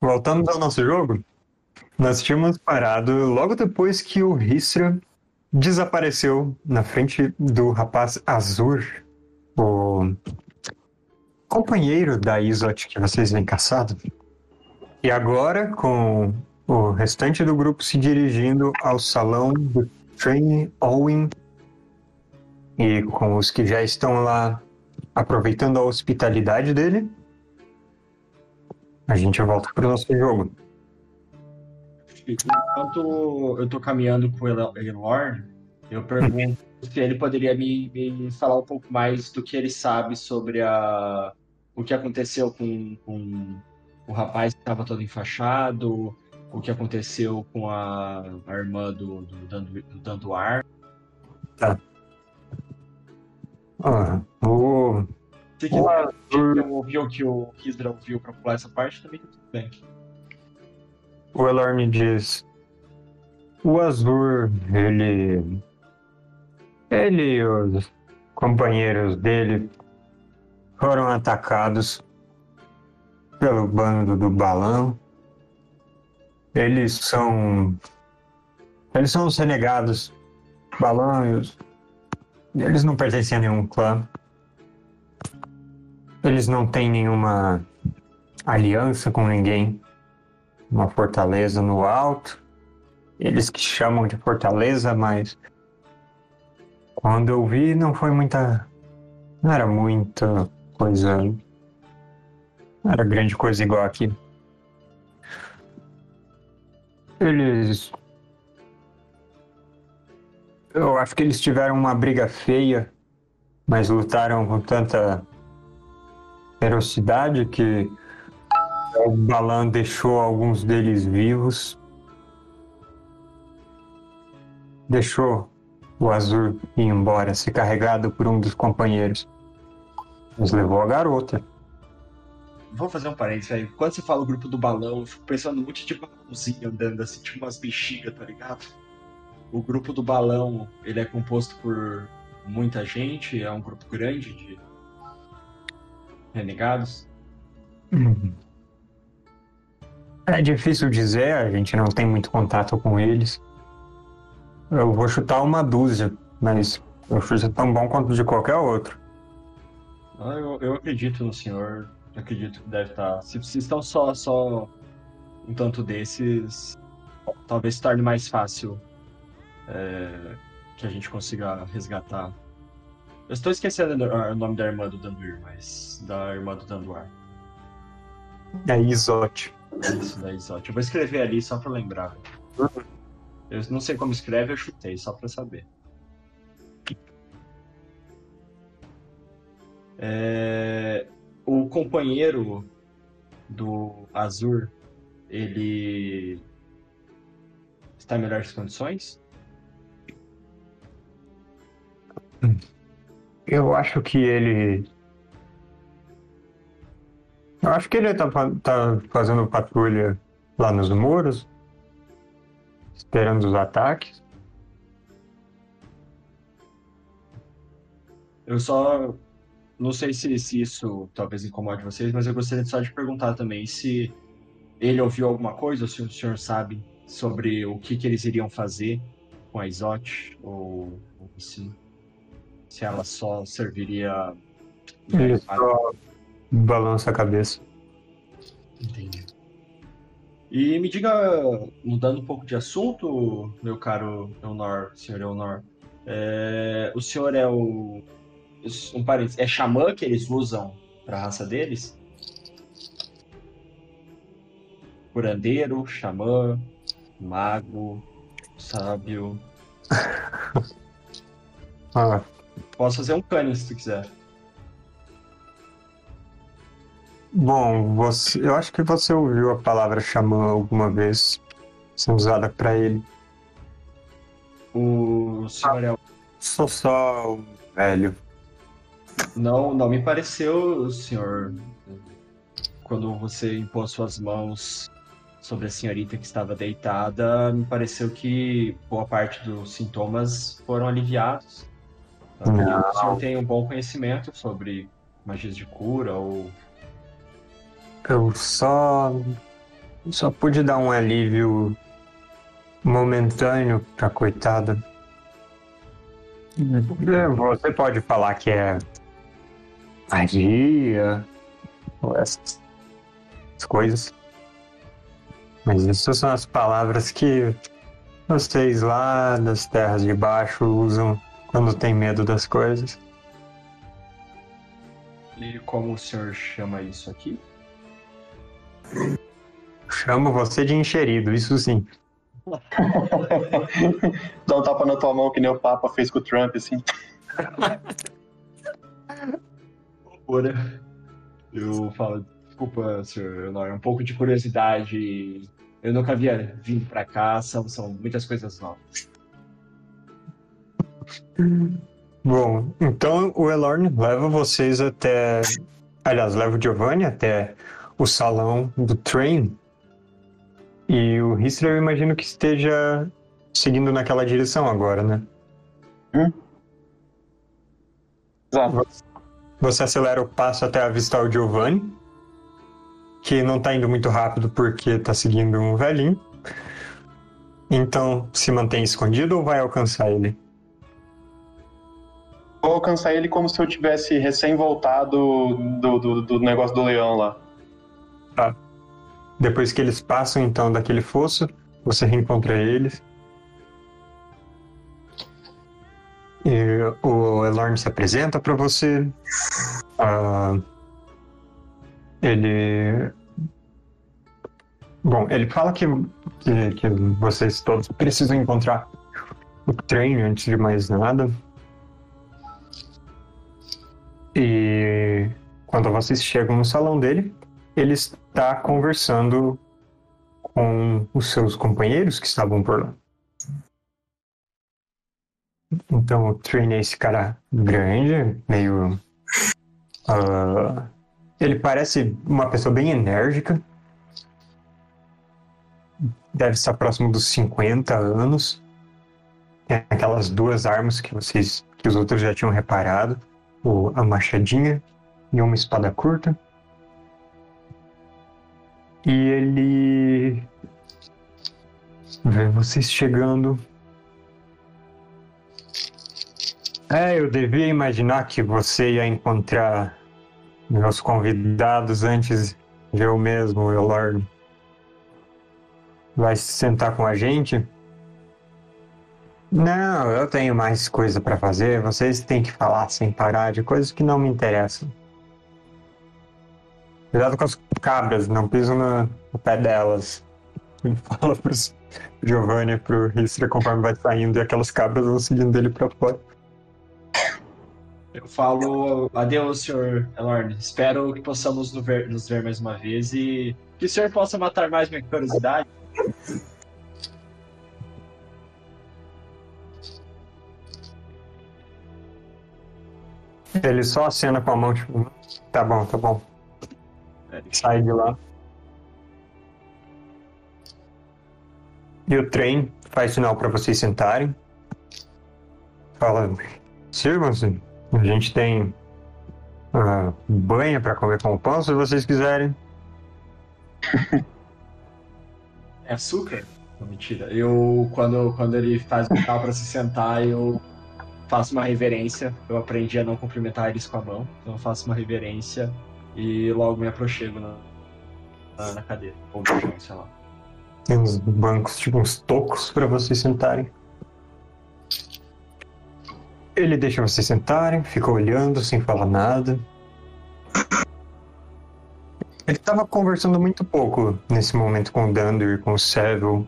voltamos ao nosso jogo. Nós tínhamos parado logo depois que o Hisra desapareceu na frente do rapaz Azur, o companheiro da Isot que vocês vêm caçado. E agora, com o restante do grupo se dirigindo ao salão do Train Owen e com os que já estão lá aproveitando a hospitalidade dele, a gente volta para o nosso jogo. Enquanto eu tô caminhando com o Elor, eu pergunto se ele poderia me, me, falar um pouco mais do que ele sabe sobre a, o que aconteceu com, com o rapaz que estava todo enfaixado, o que aconteceu com a, a irmã do, do, do Danduar. Tá. Ah, o... Se quiser o... ouvir o que o Kisdra ouviu para pular essa parte, também tá tudo bem. O Elorme diz: O Azur, ele. Ele e os companheiros dele foram atacados pelo bando do balão. Eles são. Eles são os renegados. Balão e os. Eles não pertencem a nenhum clã. Eles não têm nenhuma aliança com ninguém uma fortaleza no alto. Eles que chamam de fortaleza, mas quando eu vi não foi muita. Não era muita coisa. Não era grande coisa igual aqui. Eles. Eu acho que eles tiveram uma briga feia, mas lutaram com tanta ferocidade que o Balan deixou alguns deles vivos. Deixou o Azul ir embora, ser carregado por um dos companheiros. Mas levou a garota. Vou fazer um parênteses aí. Quando você fala o grupo do balão, eu fico pensando muito de balãozinho andando assim, tipo umas bexigas, tá ligado? O grupo do balão, ele é composto por muita gente, é um grupo grande de renegados. É difícil dizer, a gente não tem muito contato com eles. Eu vou chutar uma dúzia, mas eu chuto tão bom quanto de qualquer outro. Ah, eu, eu acredito no senhor. Eu acredito que deve estar. Se, se estão só, só um tanto desses, talvez torne mais fácil é, que a gente consiga resgatar. Eu estou esquecendo o nome da irmã do Danduir, mas da irmã do Danduar. É Isote. Isso daí, só. Eu vou escrever ali só pra lembrar. Eu não sei como escreve, eu chutei, só pra saber. É... O companheiro do Azur, ele está em melhores condições? Eu acho que ele eu acho que ele tá, tá fazendo patrulha lá nos muros, esperando os ataques. Eu só não sei se, se isso talvez incomode vocês, mas eu gostaria só de perguntar também se ele ouviu alguma coisa, ou se o senhor sabe sobre o que, que eles iriam fazer com a Isote, ou, ou se, se ela só serviria. Ele só balança a cabeça. Entendi. E me diga, mudando um pouco de assunto, meu caro Eonor, senhor Eonor, é, o senhor é o. Um parênteses, é xamã que eles usam para a raça deles? Curandeiro, xamã, mago, sábio. ah. Posso fazer um cano se tu quiser. Bom, você, eu acho que você ouviu a palavra xamã alguma vez sendo usada para ele. O senhor é o. Sou só um velho. Não, não me pareceu, senhor. Quando você impôs suas mãos sobre a senhorita que estava deitada, me pareceu que boa parte dos sintomas foram aliviados. O senhor tem um bom conhecimento sobre magias de cura ou eu só Só pude dar um alívio momentâneo pra coitada. É, Você pode falar que é magia ou essas coisas. Mas essas são as palavras que vocês lá das terras de baixo usam quando tem medo das coisas. E como o senhor chama isso aqui? Chamo você de encherido, isso sim. Dá um tapa na tua mão que nem o Papa fez com o Trump, assim. Ora, eu falo, desculpa, senhor Honor, um pouco de curiosidade. Eu nunca havia vindo pra cá, são, são muitas coisas novas. Bom, então o Elorn leva vocês até. Aliás, leva o Giovanni até o salão do train. E o Histra, eu imagino que esteja seguindo naquela direção agora, né? Exato. Você acelera o passo até avistar o Giovanni, que não tá indo muito rápido porque tá seguindo um velhinho. Então, se mantém escondido ou vai alcançar ele? Vou alcançar ele como se eu tivesse recém-voltado do, do, do negócio do leão lá. Depois que eles passam então daquele fosso, você reencontra eles. E o Elorn se apresenta para você. Ah, ele. Bom, ele fala que, que, que vocês todos precisam encontrar o trem antes de mais nada. E quando vocês chegam no salão dele, ele está conversando com os seus companheiros que estavam por lá. Então o Train é esse cara grande, meio. ah, ele parece uma pessoa bem enérgica. Deve estar próximo dos 50 anos. Tem aquelas duas armas que vocês. que os outros já tinham reparado. O, a machadinha e uma espada curta. E ele vê vocês chegando. É, eu devia imaginar que você ia encontrar meus convidados antes de eu mesmo, Elorn. Vai se sentar com a gente? Não, eu tenho mais coisa pra fazer. Vocês têm que falar sem parar de coisas que não me interessam. Cuidado com as cabras, não piso no, no pé delas. Ele fala pro Giovanni pro Ristra conforme vai saindo e aquelas cabras vão seguindo ele pra fora. Eu falo adeus, senhor Elorn. Espero que possamos nos ver, nos ver mais uma vez e que o senhor possa matar mais minha curiosidade. Ele só acena com a mão, tipo, tá bom, tá bom. É, Sai de lá. E o trem faz sinal para vocês sentarem. Fala, sirvam-se. A gente tem ah, banha para comer com o pão, se vocês quiserem. É açúcar? Não, mentira. Eu, quando, quando ele faz o sinal pra se sentar, eu faço uma reverência. Eu aprendi a não cumprimentar eles com a mão. Então eu faço uma reverência e logo me aproximo na, na, na cadeira. Ou no chão, sei lá. Tem uns bancos, tipo uns tocos para vocês sentarem. Ele deixa vocês sentarem, fica olhando sem falar nada. Ele tava conversando muito pouco nesse momento com o Dunder e com o Seville.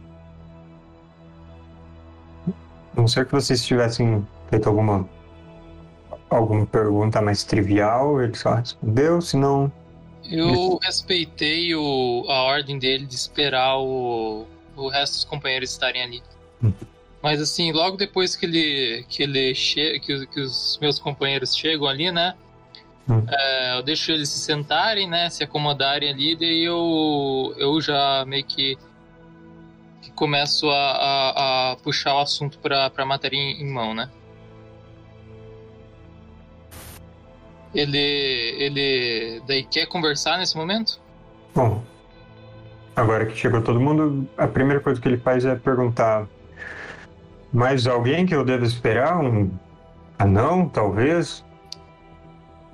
A não ser que vocês tivessem feito alguma alguma pergunta mais trivial, ele só respondeu, senão Eu respeitei o, a ordem dele de esperar o, o resto dos companheiros estarem ali. Hum. Mas assim, logo depois que ele que ele che que, os- que os meus companheiros chegam ali, né? Hum. é, eu deixo eles se sentarem, né? Se acomodarem ali, daí eu eu já meio que, que começo a, a, a puxar o assunto pra, pra matéria em, em mão, né? Ele ele daí quer conversar nesse momento? Bom, agora que chegou todo mundo, a primeira coisa que ele faz é perguntar: mais alguém que eu devo esperar? Um anão, talvez?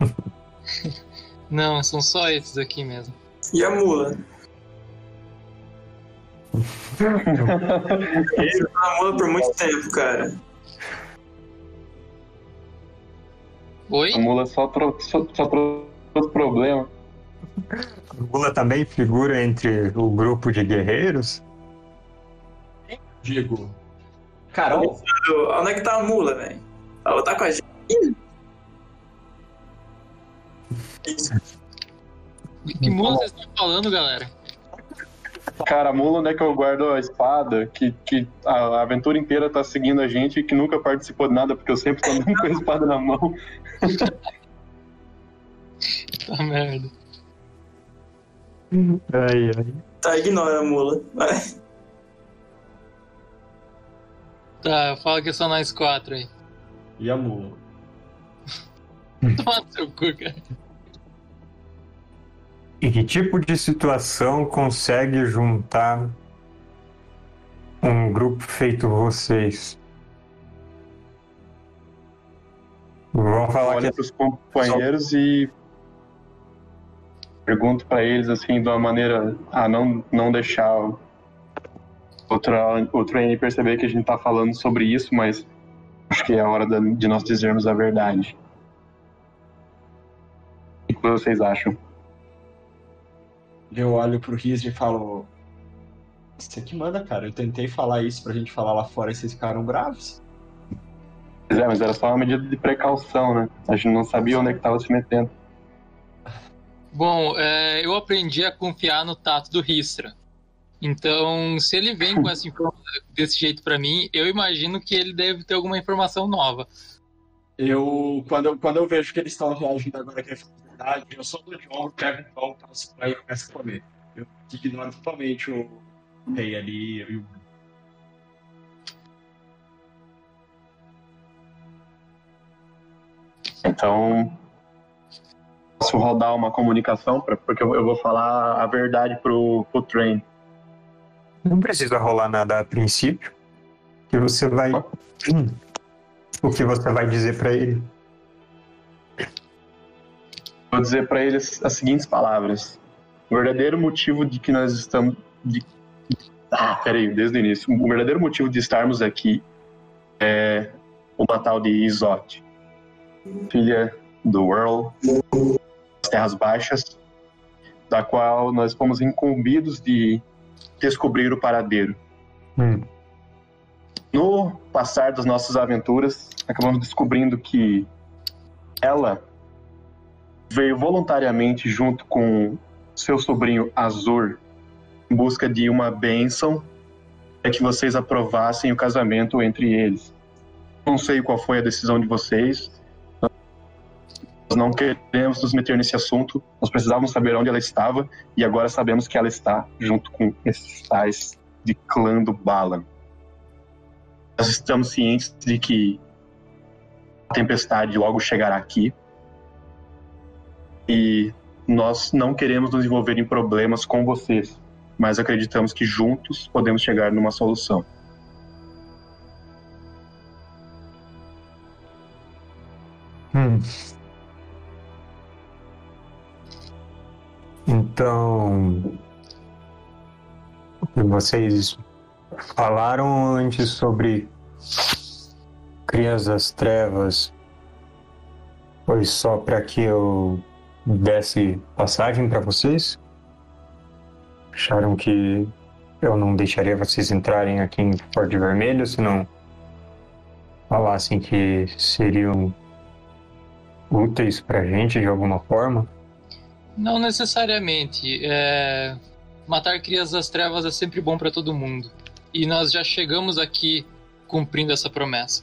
Não, são só esses aqui mesmo. E a mula? Ele tá na mula por muito tempo, cara. Oi? A mula só, tro só, só trouxe problema. Mula também figura entre o grupo de guerreiros? Digo. Carol, Onde é que tá a mula, velho? Ela tá com a gente. Que mula vocês estão falando, galera? Cara, a mula onde é que eu guardo a espada, que, que a aventura inteira tá seguindo a gente e que nunca participou de nada, porque eu sempre tô andando com a espada na mão. Tá merda. Ai, ai. Tá, ignora a mula. Vai. Tá, eu falo que são nós quatro aí. e a mula? Toma seu cu, cara. E que tipo de situação consegue juntar um grupo feito vocês? Vamos falar Olha que pros companheiros e pergunto pra eles assim de uma maneira a não não deixar o outra o Train perceber que a gente tá falando sobre isso, mas acho que é a hora de nós dizermos a verdade. O que vocês acham? Eu olho pro Riz e falo. Você que manda, cara. Eu tentei falar isso pra gente falar lá fora e vocês ficaram bravos. Pois é, mas era só uma medida de precaução, né? A gente não sabia onde é que tava se metendo. Bom, é, eu aprendi a confiar no tato do Ristra. Então, se ele vem com essa informação desse jeito pra mim, eu imagino que ele deve ter alguma informação nova. Eu, quando eu, quando eu vejo que eles estão reagindo agora que é verdade, eu sou do de ombro, pego um pão, passo pra ele e começo a comer. Eu ignoro totalmente o rei ali e o. Então, posso rodar uma comunicação, pra, porque eu, eu vou falar a verdade pro, pro Train. não precisa rolar nada a princípio. Que você vai. Hum. O que você vai dizer pra ele? Vou dizer pra eles as seguintes palavras. O verdadeiro motivo de que nós estamos. De... Ah, peraí, desde o início. O verdadeiro motivo de estarmos aqui é uma tal de Isote, filha do Earl das Terras Baixas, da qual nós fomos incumbidos de descobrir o paradeiro. Hum. No passar das nossas aventuras, acabamos descobrindo que ela veio voluntariamente junto com seu sobrinho Azur em busca de uma bênção para que vocês aprovassem o casamento entre eles. Não sei qual foi a decisão de vocês. Nós não queremos nos meter nesse assunto. Nós precisávamos saber onde ela estava e agora sabemos que ela está junto com esses tais de clã do Balan. Nós estamos cientes de que a tempestade logo chegará aqui e nós não queremos nos envolver em problemas com vocês, mas acreditamos que juntos podemos chegar numa solução. Hum. Então, vocês falaram antes sobre Crias das Trevas. Foi só para que eu desse passagem para vocês? Acharam que eu não deixaria vocês entrarem aqui em Forte Vermelho se não falassem que seriam úteis pra gente de alguma forma? Não necessariamente. É... Matar crias das trevas é sempre bom pra todo mundo. E nós já chegamos aqui cumprindo essa promessa.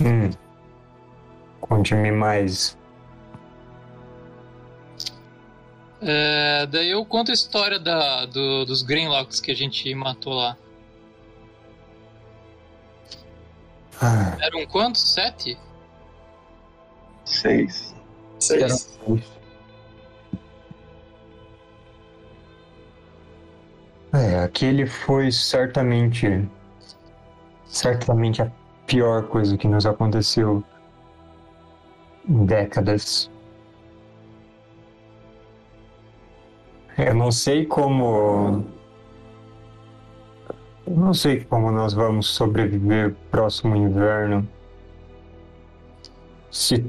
Hum. Conte-me mais. É, daí eu conto a história da, do- dos Greenlocks que a gente matou lá. Ah, Eram quantos? Sete? Seis. Seis. É, aquele foi certamente. Certamente a pior coisa que nos aconteceu em décadas. Eu não sei como. Eu não sei como nós vamos sobreviver próximo inverno. Se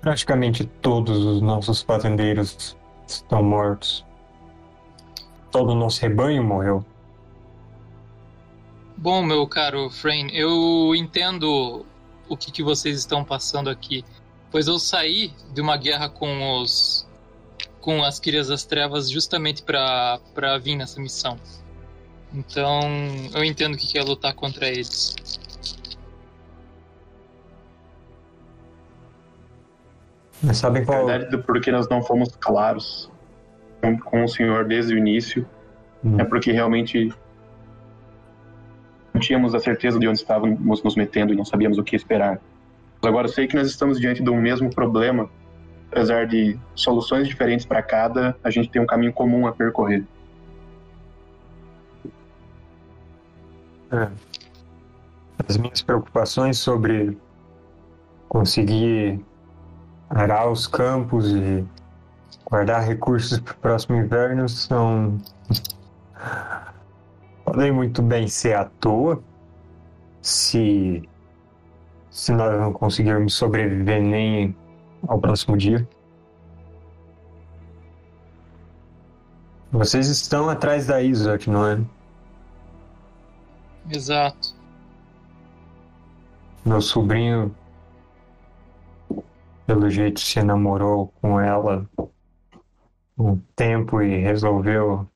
praticamente todos os nossos fazendeiros estão mortos. Todo o nosso rebanho morreu. Bom, meu caro Frame, eu entendo o que, que vocês estão passando aqui, pois eu saí de uma guerra com os com as Crias das Trevas justamente para vir nessa missão. Então, eu entendo o que que é lutar contra eles. Mas sabem qual. verdade do porquê nós não fomos claros com, o senhor desde o início Hum. é porque realmente não tínhamos a certeza de onde estávamos nos metendo e não sabíamos o que esperar. Mas agora eu sei que nós estamos diante do mesmo problema, apesar de soluções diferentes para cada, a gente tem um caminho comum a percorrer. É. As minhas preocupações sobre conseguir arar os campos e guardar recursos para o próximo inverno são. Podem muito bem ser à toa se. se nós não conseguirmos sobreviver nem ao próximo dia. Vocês estão atrás da Isaac, não é? Exato. Meu sobrinho, pelo jeito, se namorou com ela um tempo e resolveu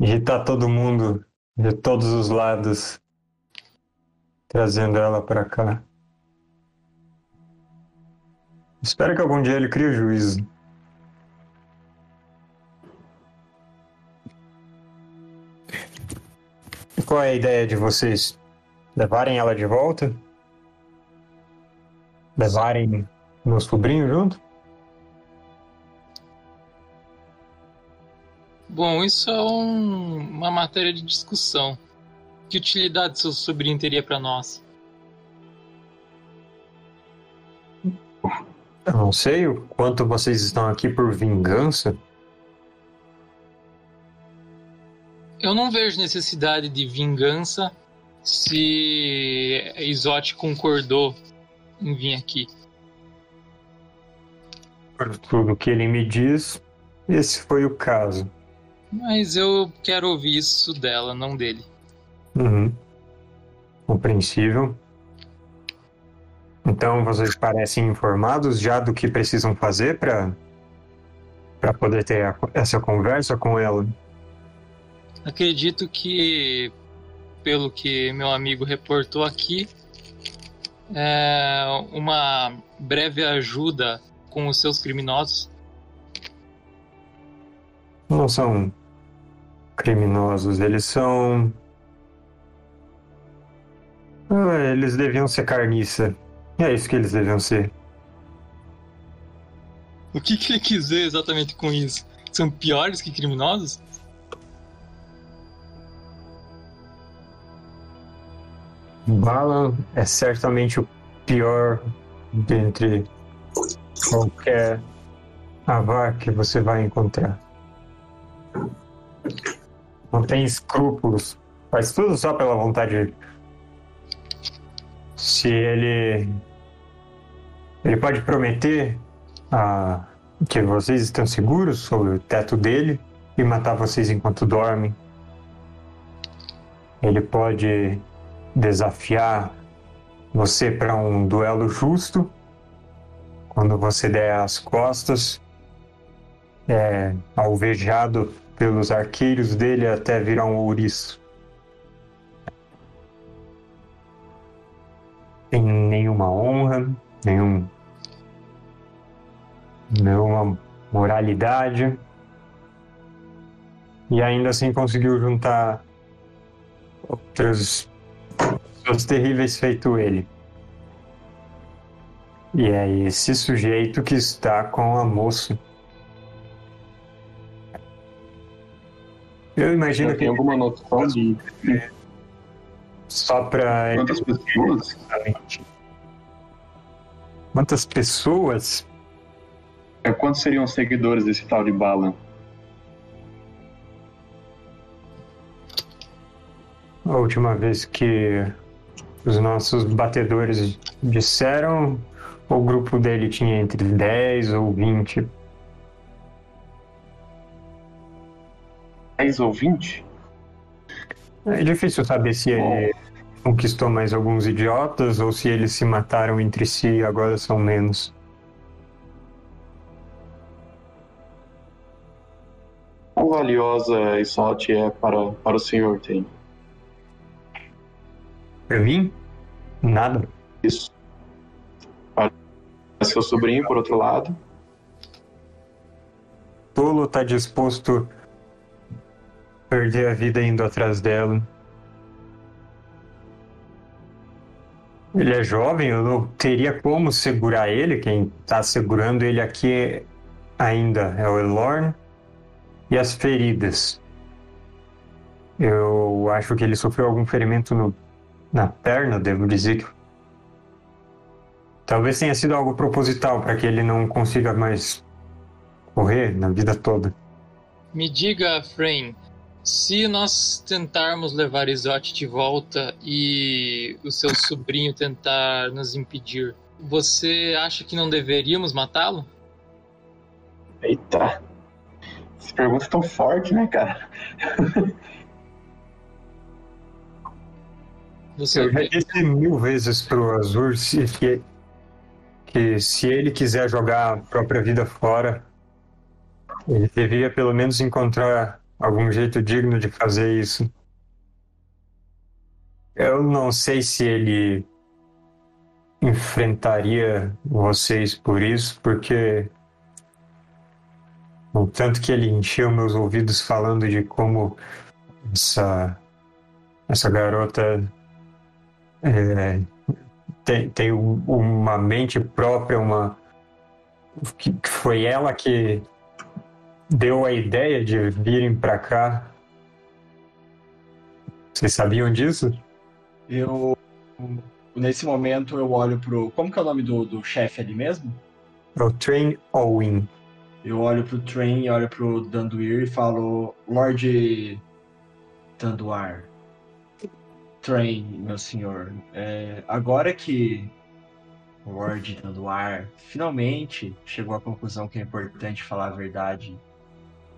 irritar todo mundo de todos os lados, trazendo ela para cá. Espero que algum dia ele crie juízo. E qual é a ideia de vocês? Levarem ela de volta? Levarem meu sobrinho junto? Bom, isso é um- uma matéria de discussão. Que utilidade seu sobrinho teria para nós? Eu não sei o quanto vocês estão aqui por vingança. Eu não vejo necessidade de vingança se Isote concordou em vir aqui. Por tudo que ele me diz, esse foi o caso. Mas eu quero ouvir isso dela, não dele. Uhum. Compreensível. Então vocês parecem informados já do que precisam fazer para para poder ter a- essa conversa com ela. Acredito que, pelo que meu amigo reportou aqui, é uma breve ajuda com os seus criminosos. Não são criminosos, eles são. Ah, eles deviam ser carniça. É isso que eles deviam ser. O que, que ele quis dizer exatamente com isso? São piores que criminosos? Balan é certamente o pior dentre qualquer avar que você vai encontrar. Não tem escrúpulos. Faz tudo só pela vontade dele. Se ele. Ele pode prometer ah, que vocês estão seguros sobre o teto dele e matar vocês enquanto dormem. Ele pode desafiar você para um duelo justo quando você der as costas, é, alvejado pelos arqueiros dele até virar um ouriço. Tem nenhuma honra, nenhum, nenhuma moralidade. E ainda assim conseguiu juntar outras pessoas terríveis feito ele. E é esse sujeito que está com a moça. Eu imagino que tem alguma noção de só pra. quantas pessoas? Exatamente. Quantas pessoas? É, quantos seriam os seguidores desse tal de Balan? A última vez que os nossos batedores disseram, o grupo dele tinha entre 10 ou 20. 10 ou 20? É difícil saber se ele conquistou mais alguns idiotas ou se eles se mataram entre si e agora são menos. Quão valiosa Isote é para, para o senhor, tem? Pra mim? Nada. Isso. Para seu sobrinho, por outro lado. Tolo tá disposto a perder a vida indo atrás dela. Ele é jovem, eu não teria como segurar ele. Quem tá segurando ele aqui ainda é o Elorn e as feridas. Eu acho que ele sofreu algum ferimento no, na perna, devo dizer que. Talvez tenha sido algo proposital para que ele não consiga mais correr na vida toda. Me diga, Frame, se nós tentarmos levar Isote de volta e o seu sobrinho tentar nos impedir, você acha que não deveríamos matá-lo? Eita. Essa pergunta é tão forte, né, cara? Você Eu já disse mil vezes pro Azur se, que, que se ele quiser jogar a própria vida fora, ele deveria pelo menos encontrar algum jeito digno de fazer isso. Eu não sei se ele enfrentaria vocês por isso, porque o tanto que ele encheu meus ouvidos falando de como essa essa garota é, tem, tem um- uma mente própria, uma que foi ela que deu a ideia de virem pra cá. Vocês sabiam disso? Eu. Nesse momento eu olho pro. Como que é o nome do, do chefe ali mesmo? É o Train Owen. Eu olho pro Train olho pro Danduir e falo: Lord Danduar. Train, meu senhor. é, agora que o Lord Danduar finalmente chegou à conclusão que é importante falar a verdade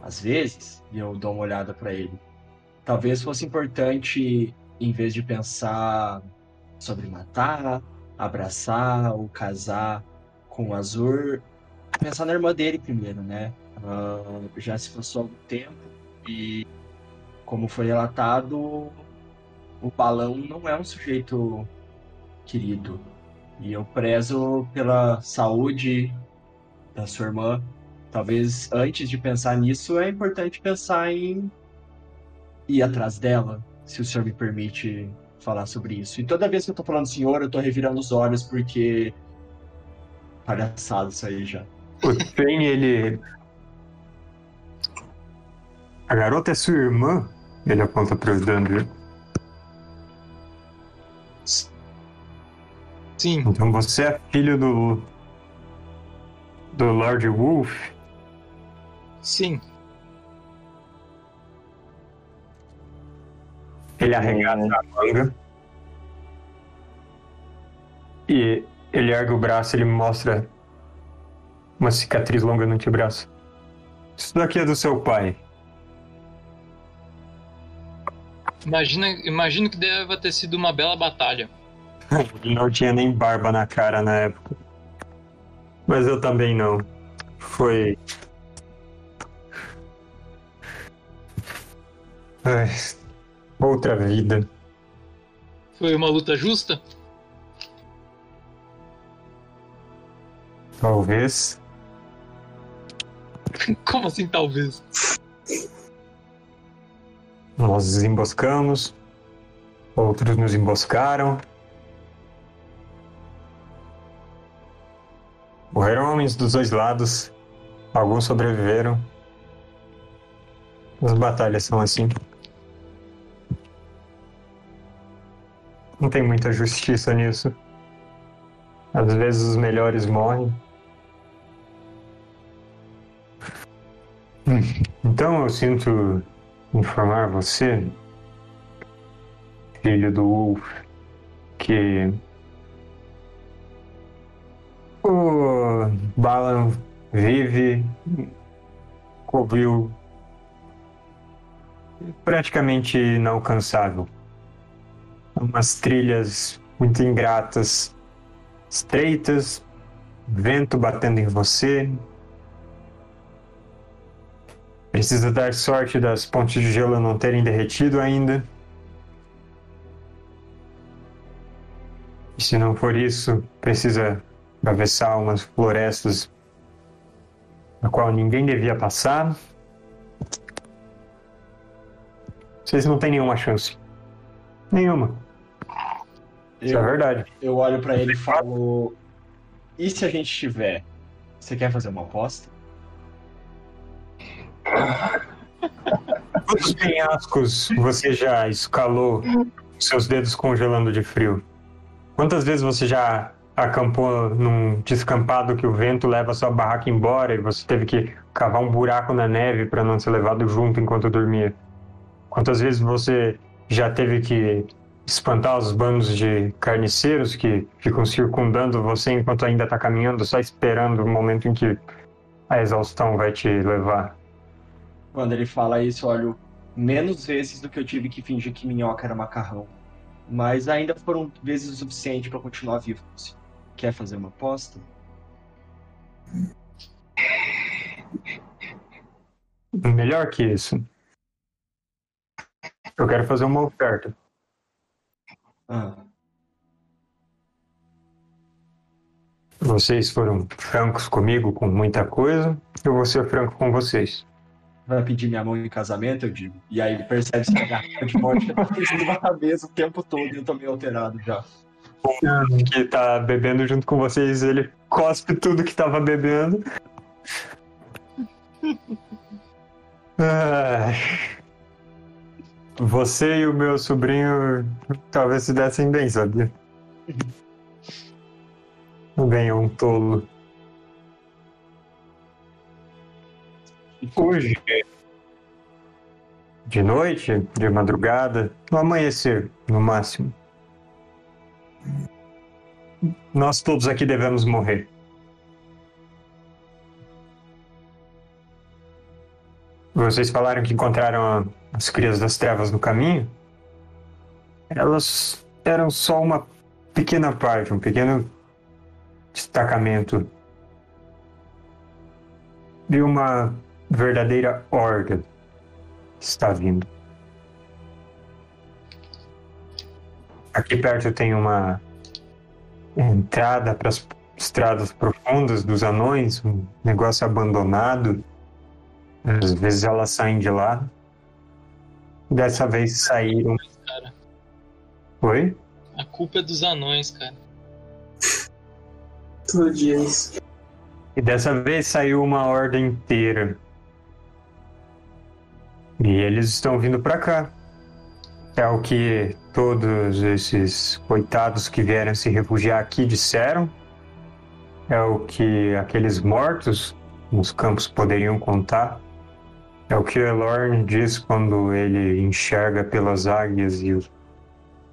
às vezes, e eu dou uma olhada pra ele. Talvez fosse importante, em vez de pensar sobre matar, abraçar ou casar com o Azur, pensar na irmã dele primeiro, né? Ah, já se passou algum tempo e, como foi relatado, o balão não é um sujeito querido. E eu prezo pela saúde da sua irmã. Talvez antes de pensar nisso, é importante pensar em ir atrás dela, se o senhor me permite falar sobre isso. E toda vez que eu tô falando senhor, eu tô revirando os olhos porque. Palhaçada isso aí já. O Train, ele. A garota é sua irmã? Ele aponta pro Dandur. Sim, Então você é filho do. do Lord Wolf? sim. Ele arregaça a manga. E ele ergue o braço e ele mostra uma cicatriz longa no antebraço. Isso daqui é do seu pai. Imagina, imagino que deva ter sido uma bela batalha. Ele não tinha nem barba na cara na época. Mas eu também não. Foi. Ai, outra vida. Foi uma luta justa? Talvez. Como assim, talvez? Nós nos emboscamos. Outros nos emboscaram. Morreram homens dos dois lados. Alguns sobreviveram. As batalhas são assim. Não tem muita justiça nisso. Às vezes os melhores morrem. Hum, Então eu sinto informar você, filho do Wolf, que o Balan vive cobriu praticamente inalcançável. Umas trilhas muito ingratas, estreitas, vento batendo em você. Precisa dar sorte das pontes de gelo não terem derretido ainda. E se não for isso, precisa atravessar umas florestas na qual ninguém devia passar. Vocês não têm nenhuma chance. Nenhuma. Isso é Eu, verdade. eu olho pra ele e falo: E se a gente tiver? Você quer fazer uma aposta? Quantos penhascos você já escalou seus dedos congelando de frio? Quantas vezes você já acampou num descampado que o vento leva sua barraca embora e você teve que cavar um buraco na neve para não ser levado junto enquanto dormia? Quantas vezes você já teve que espantar os bandos de carniceiros que ficam circundando você enquanto ainda está caminhando, só esperando o momento em que a exaustão vai te levar? Quando ele fala isso, olho menos vezes do que eu tive que fingir que minhoca era macarrão. Mas ainda foram vezes o suficiente pra continuar vivo. Você Quer fazer uma aposta? Melhor que isso. Eu quero fazer uma oferta. Ah, Vocês foram francos comigo com muita coisa, eu vou ser franco com vocês. vai pedir minha mão em casamento, eu digo. E aí ele percebe que a garrafa de morte tá na cabeça o tempo todo e eu tô meio alterado já. Que tá bebendo junto com vocês, ele cospe tudo que tava bebendo. Você e o meu sobrinho talvez se dessem bem, sabia? É um tolo. Hoje, de noite, de madrugada, no amanhecer, no máximo. Nós todos aqui devemos morrer. Vocês falaram que encontraram as crias das trevas no caminho? Elas eram só uma pequena parte, um pequeno destacamento de uma verdadeira horda que está vindo. Aqui perto tem uma entrada para as estradas profundas dos anões, um negócio abandonado. Às vezes elas saem de lá. Dessa vez saíram. Cara, Oi? a culpa é dos anões, cara. Todo dia isso. E dessa vez saiu uma ordem inteira. E eles estão vindo pra cá. É o que todos esses coitados que vieram se refugiar aqui disseram. É o que aqueles mortos nos campos poderiam contar. É o que Elorn diz quando ele enxerga pelas águias e os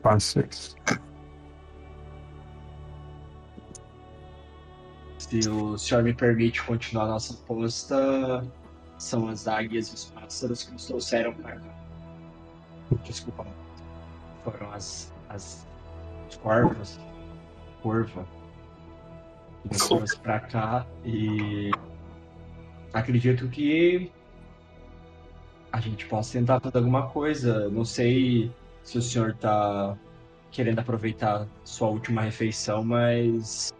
pássaros. Se o senhor me permite continuar nossa aposta, são as águias e os pássaros que nos trouxeram para cá. Desculpa. Foram as, as os corvos, corva, que trouxe para cá e acredito que a gente possa tentar fazer alguma coisa. Não sei se o senhor está querendo aproveitar sua última refeição, mas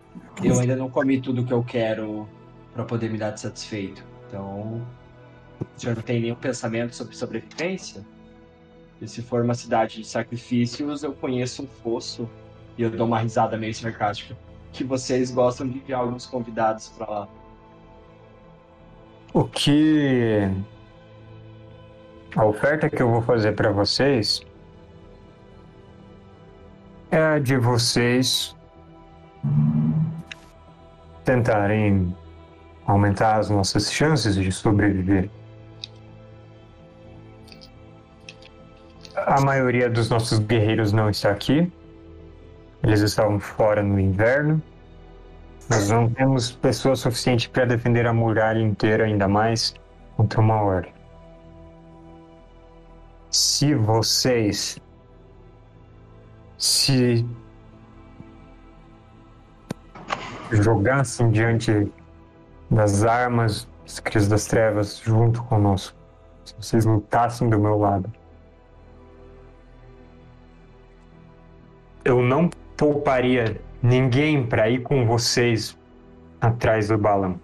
eu ainda não comi tudo que eu quero para poder me dar de satisfeito. Então, o senhor não tem nenhum pensamento sobre sobrevivência? E se for uma cidade de sacrifícios, eu conheço um fosso e eu dou uma risada meio sarcástica. Que vocês gostam de enviar alguns convidados para lá. O que A oferta que eu vou fazer para vocês é a de vocês tentarem aumentar as nossas chances de sobreviver. A maioria dos nossos guerreiros não está aqui. Eles estavam fora no inverno. Nós não temos pessoas suficientes para defender a muralha inteira, ainda mais contra uma horda. Se vocês se jogassem diante das armas dos Crios das Trevas junto conosco, se vocês lutassem do meu lado, eu não pouparia ninguém para ir com vocês atrás do balão.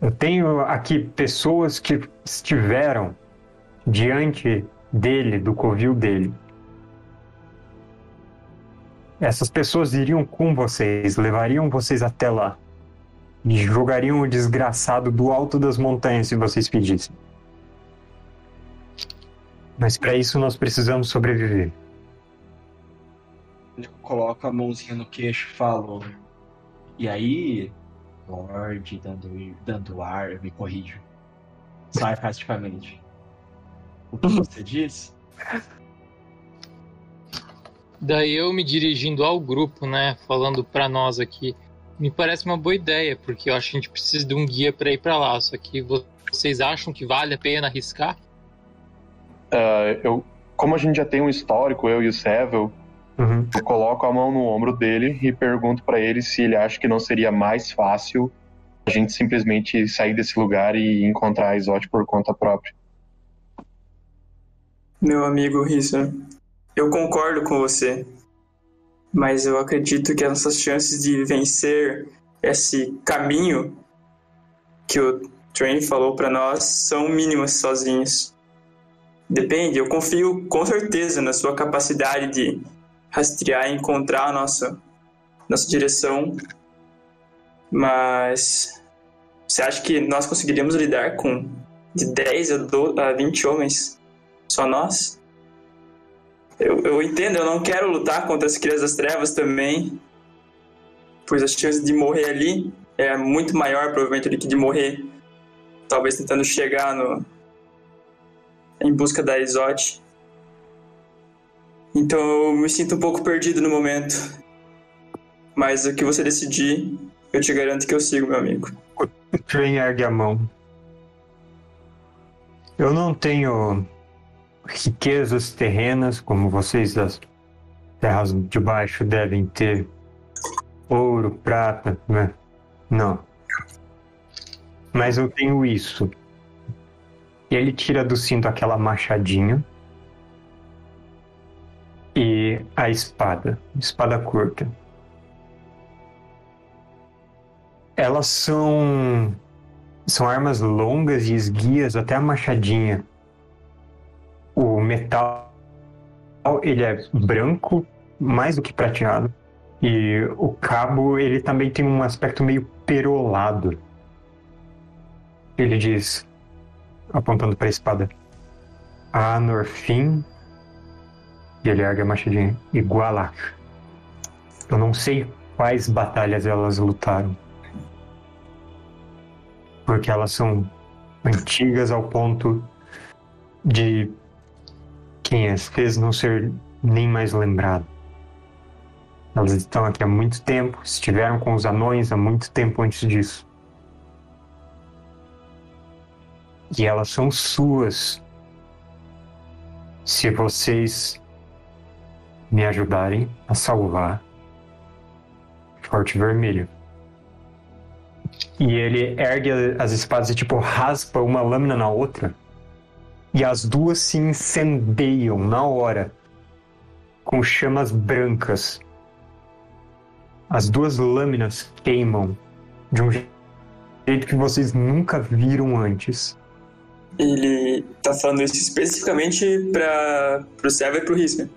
Eu tenho aqui pessoas que estiveram diante dele, do covil dele. Essas pessoas iriam com vocês, levariam vocês até lá. E jogariam o desgraçado do alto das montanhas se vocês pedissem. Mas para isso nós precisamos sobreviver. Ele coloca a mãozinha no queixo e fala. E aí, Lorde dando, dando ar, eu me corrijo. Sarcasticamente. O que você diz? Daí eu me dirigindo ao grupo, né, falando pra nós aqui, me parece uma boa ideia, porque eu acho que a gente precisa de um guia pra ir pra lá. Só que vocês acham que vale a pena arriscar? Ah, eu, como a gente já tem um histórico, eu e o Sevel, Uhum. eu coloco a mão no ombro dele e pergunto pra ele se ele acha que não seria mais fácil a gente simplesmente sair desse lugar e encontrar a Isote por conta própria. Meu amigo Rissa, eu concordo com você, mas eu acredito que as nossas chances de vencer esse caminho que o Train falou pra nós são mínimas sozinhos. Depende, eu confio com certeza na sua capacidade de rastrear e encontrar a nossa, nossa direção, mas você acha que nós conseguiríamos lidar com de 10 a, 12, a 20 homens? Só nós? Eu, eu entendo, eu não quero lutar contra as crias das trevas também, pois a chance de morrer ali é muito maior, provavelmente, do que de morrer, talvez tentando chegar no, em busca da Isote. Então eu me sinto um pouco perdido no momento. Mas o que você decidir, eu te garanto que eu sigo, meu amigo. O Train ergue a mão. Eu não tenho riquezas terrenas como vocês das terras de baixo devem ter. Ouro, prata, né? Não. Mas eu tenho isso. E ele tira do cinto aquela machadinha. E a espada. Espada curta. Elas são. São armas longas e esguias, até a machadinha. O metal ele é branco, mais do que prateado. E o cabo ele também tem um aspecto meio perolado. Ele diz, apontando para a espada: A Norfim. E ele ergue a machadinha. Igualac. Eu não sei quais batalhas elas lutaram. Porque elas são antigas ao ponto de quem as fez não ser nem mais lembrado. Elas estão aqui há muito tempo, estiveram com os anões há muito tempo antes disso. E elas são suas. Se vocês me ajudarem a salvar Forte Vermelho. E ele ergue as espadas e tipo raspa uma lâmina na outra. E as duas se incendeiam na hora com chamas brancas. As duas lâminas queimam de um jeito que vocês nunca viram antes. Ele tá falando isso especificamente para pro Serva e pro Risca.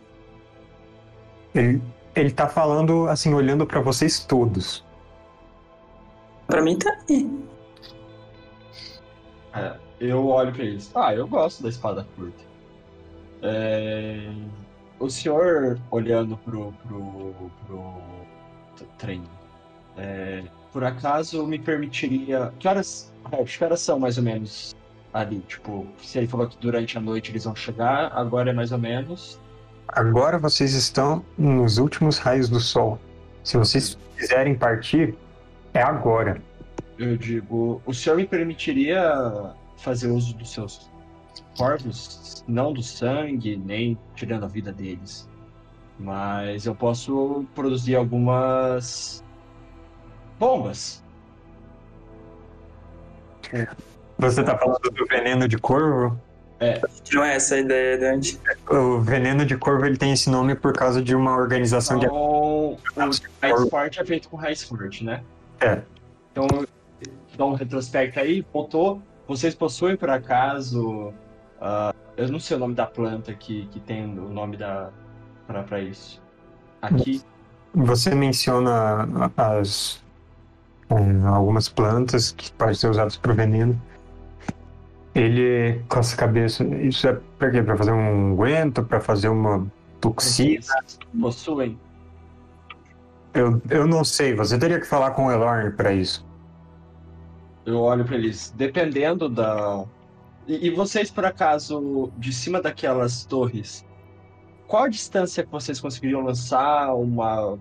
Ele, ele tá falando assim, olhando para vocês todos. Pra mim tá aí. É, Eu olho pra eles. Ah, eu gosto da espada curta. É, O senhor, olhando pro, pro, pro trem, é, por acaso me permitiria. Que horas. é, que horas são mais ou menos ali? Tipo, se ele falou que durante a noite eles vão chegar, agora é mais ou menos. Agora vocês estão nos últimos raios do sol. Se vocês quiserem partir, é agora. Eu digo, o senhor me permitiria fazer uso dos seus corvos, não do sangue, nem tirando a vida deles. Mas eu posso produzir algumas bombas. Você tá falando do veneno de corvo? Não é essa a ideia, Dante. O veneno de corvo ele tem esse nome por causa de uma organização de. Então, o raiz forte é feito com raiz forte, né? É. Então, dá um retrospecto aí, pontou. Vocês possuem, por acaso, ah, eu não sei o nome da planta que, que tem o nome da pra, pra isso. Aqui, Você menciona as algumas plantas que podem ser usadas para veneno. Ele coça a cabeça. Isso é pra quê? Pra fazer um unguento? Pra fazer uma toxina? possuem. Eu, eu não sei. Você teria que falar com o Elorn pra isso. Eu olho pra eles, dependendo da. E, e vocês, por acaso, de cima daquelas torres, qual a distância que vocês conseguiriam lançar uma.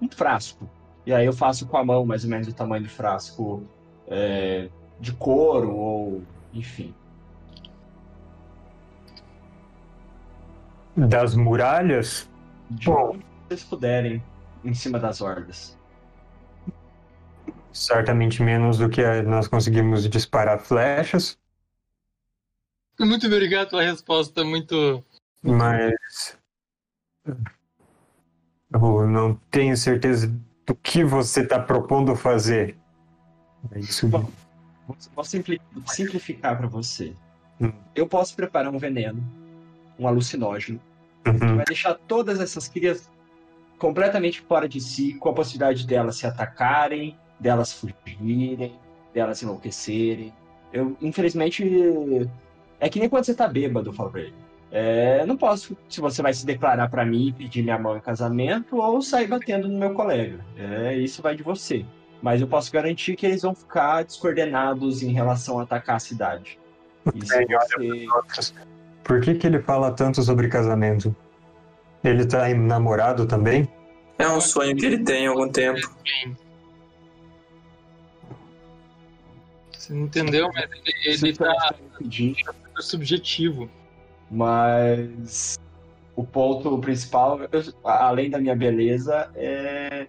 um frasco? E aí eu faço com a mão mais ou menos o tamanho do frasco é, de couro ou. enfim. Das muralhas? De Bom. onde vocês puderem em cima das hordas. Certamente menos do que nós conseguimos disparar flechas. Muito obrigado pela resposta, muito. Mas. Eu não tenho certeza do que você está propondo fazer. É isso. Bom, Vou- Vou simpli- simplificar para você. Hum. Eu posso preparar um veneno, um alucinógeno, que Uhum. vai deixar todas essas crias completamente fora de si, com a possibilidade delas se atacarem, delas fugirem, delas enlouquecerem. Eu, infelizmente, é que nem quando você tá bêbado, eu falo pra ele. É, não posso, se você vai se declarar pra mim e pedir minha mão em casamento, ou sair batendo no meu colega. É, isso vai de você. Mas eu posso garantir que eles vão ficar descoordenados em relação a atacar a cidade. E você... Outras. Por que, que ele fala tanto sobre casamento? Ele tá namorado também? É um sonho que ele tem há algum tempo. Você não entendeu, mas ele, se ele tá subjetivo. Mas o ponto principal, eu- além da minha beleza, é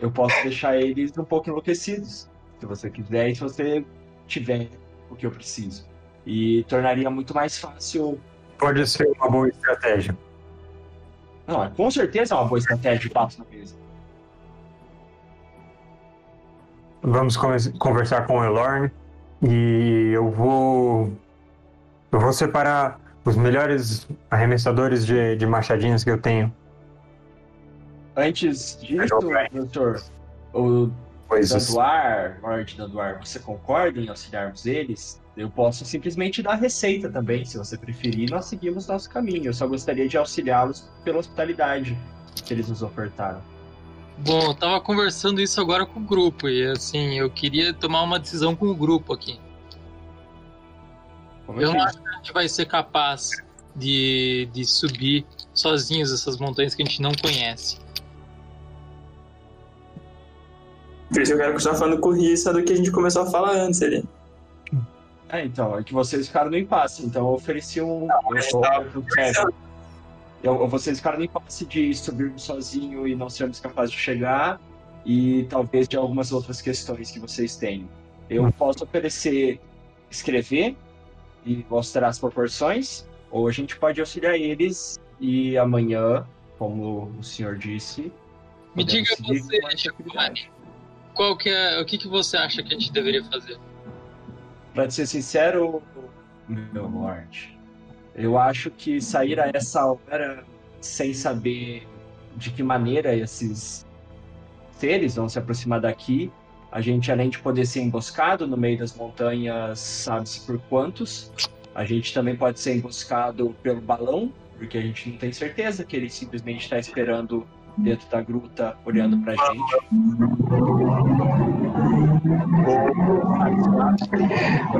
eu posso deixar eles um pouco enlouquecidos, se você quiser, e se você tiver o que eu preciso. E tornaria muito mais fácil. Pode ser uma boa estratégia. Não, é- com certeza é uma boa estratégia de papo na mesa. Vamos conversar com o Elorn e eu vou. Eu vou separar os melhores arremessadores de, de machadinhas que eu tenho. Antes disso, doutor, o Coisas. Danduar, Lorde Danduar, você concorda em auxiliarmos eles? Eu posso simplesmente dar a receita também, se você preferir, nós seguimos nosso caminho. Eu só gostaria de auxiliá-los pela hospitalidade que eles nos ofertaram. Bom, eu tava conversando isso agora com o grupo e assim, eu queria tomar uma decisão com o grupo aqui. Como Eu eu não acho que a gente vai ser capaz de, de subir sozinhos essas montanhas que a gente não conhece. Por isso eu quero continuar falando com o Rissa do que a gente começou a falar antes ali. É, então, é que vocês ficaram no impasse, então eu ofereci um. eu, eu, eu, eu- vocês ficaram no impasse de subirmos sozinho e não sermos capazes de chegar, e talvez de algumas outras questões que vocês têm. Eu posso oferecer escrever e mostrar as proporções, ou a gente pode auxiliar eles e amanhã, como o senhor disse. Me diga seguir você, tranquilidade. Qual que é, o que, que você acha que a gente deveria fazer? Te ser sincero, meu lord, eu acho que sair a essa hora sem saber de que maneira esses seres vão se aproximar daqui A gente, além de poder ser emboscado no meio das montanhas, sabe-se por quantos, a gente também pode ser emboscado pelo balão, porque a gente não tem certeza que ele simplesmente está esperando dentro da gruta, olhando pra gente.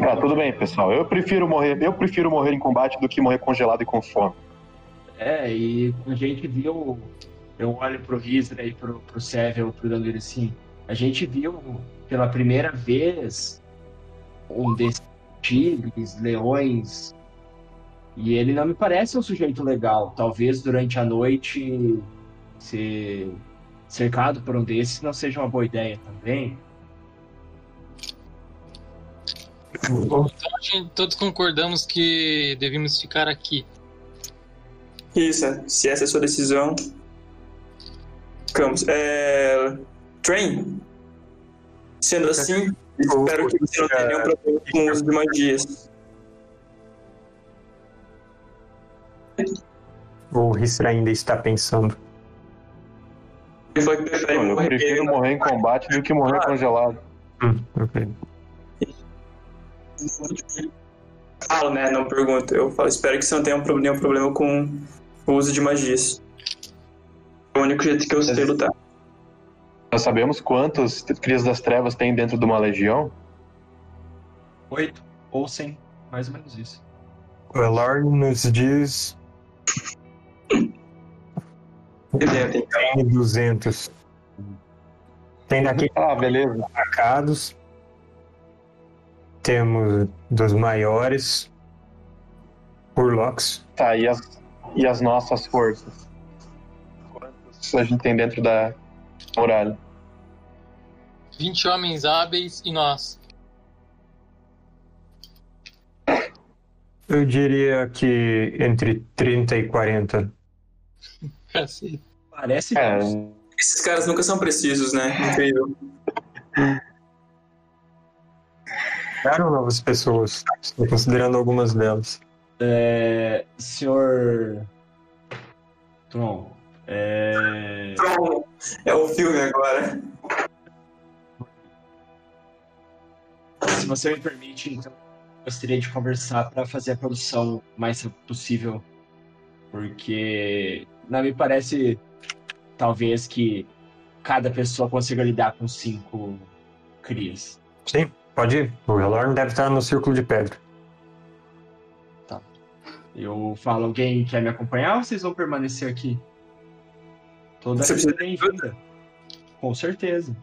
Ah, tudo bem, pessoal. Eu prefiro morrer, eu prefiro morrer em combate do que morrer congelado e com fome. É, e a gente viu. Eu olho pro e pro, pro Seville, pro Danilo assim. A gente viu pela primeira vez um desses tigres, leões. E ele não me parece um sujeito legal. Talvez durante a noite ser cercado por um desses não seja uma boa ideia também. Então, todos concordamos que devemos ficar aqui. Isso, se essa é a sua decisão. Ficamos. É... Train. Sendo assim, espero que você não tenha nenhum problema com o uso de magias. O Ristra ainda está pensando. Falou que prefere Eu morrer. prefiro morrer em combate do que morrer congelado. Hum, ok. Falo, né? Não pergunto. Eu falo, espero que você não tenha um nenhum problema com o uso de magias. É o único jeito que eu sei lutar. Nós sabemos quantos Crias das Trevas tem dentro de uma legião? Oito ou cem, mais ou menos isso. O Elorn nos diz tem 200. Tem daqui Ah, beleza. marcados. Temos dos maiores. Urlocs. Tá, e as, e as nossas forças? Quantos a gente tem dentro da muralha? 20 homens hábeis e nós. Eu diria que entre 30 e 40. Cacete. Parece É, Esses caras nunca são precisos, né? Incrível. Chegaram novas pessoas. Estou considerando algumas delas. É, senhor. Tron, é, Tron é o filme agora. se você me permite, então, gostaria de conversar para fazer a produção o mais rápido possível, porque não me parece, talvez, que cada pessoa consiga lidar com cinco crias. Sim, pode ir. O Elorn deve estar no círculo de pedra. Eu falo, alguém quer me acompanhar ou vocês vão permanecer aqui? Toda Você vida precisa bem-vinda. Com certeza.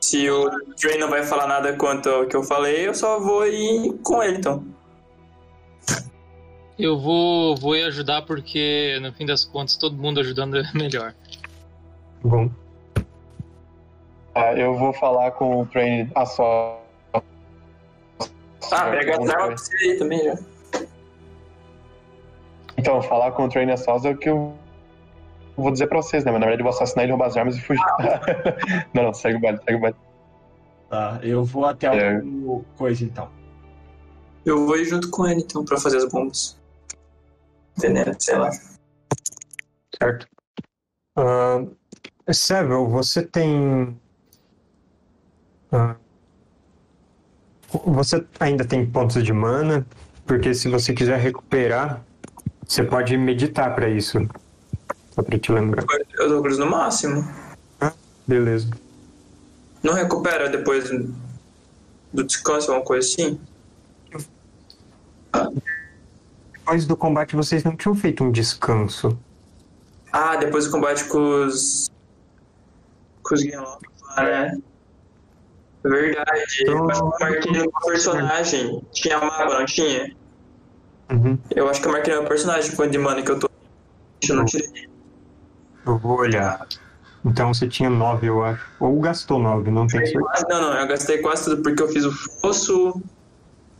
Se o Train não vai falar nada quanto ao que eu falei, eu só vou ir com ele, então. Eu vou, vou ir ajudar porque, no fim das contas, todo mundo ajudando é melhor. Bom, tá, eu vou falar com o Train a só. Ah, pega as armas pra você aí também já. Então, falar com o Train Assault é o que eu vou dizer pra vocês, né? Mas na verdade eu vou assassinar ele, roubar as armas e fugir. não, não, segue o baile, segue o baile. Tá, eu vou até É. o coisa então. Eu vou ir junto com ele, então, pra fazer as bombas. Veneno, sei lá. certo. Uh, Seville, você tem. ah, você ainda tem pontos de mana, porque se você quiser recuperar, você pode meditar para isso. Só pra te lembrar. Eu dou cruz no máximo. Beleza. Não recupera depois do descanso, alguma coisa assim? Depois do combate, vocês não tinham feito um descanso. Ah, depois do combate com os. com os lá, né? Verdade. Então- Eu acho que eu marquei no meu personagem. Tinha mapa, não tinha? Uhum. Eu acho que eu marquei no meu personagem quanto de mana que eu tô. Eu não tirei. Eu vou olhar. Então você tinha nove, eu acho. Ou gastou nove, não tenho certeza. Não, não, eu gastei quase tudo porque eu fiz o fosso,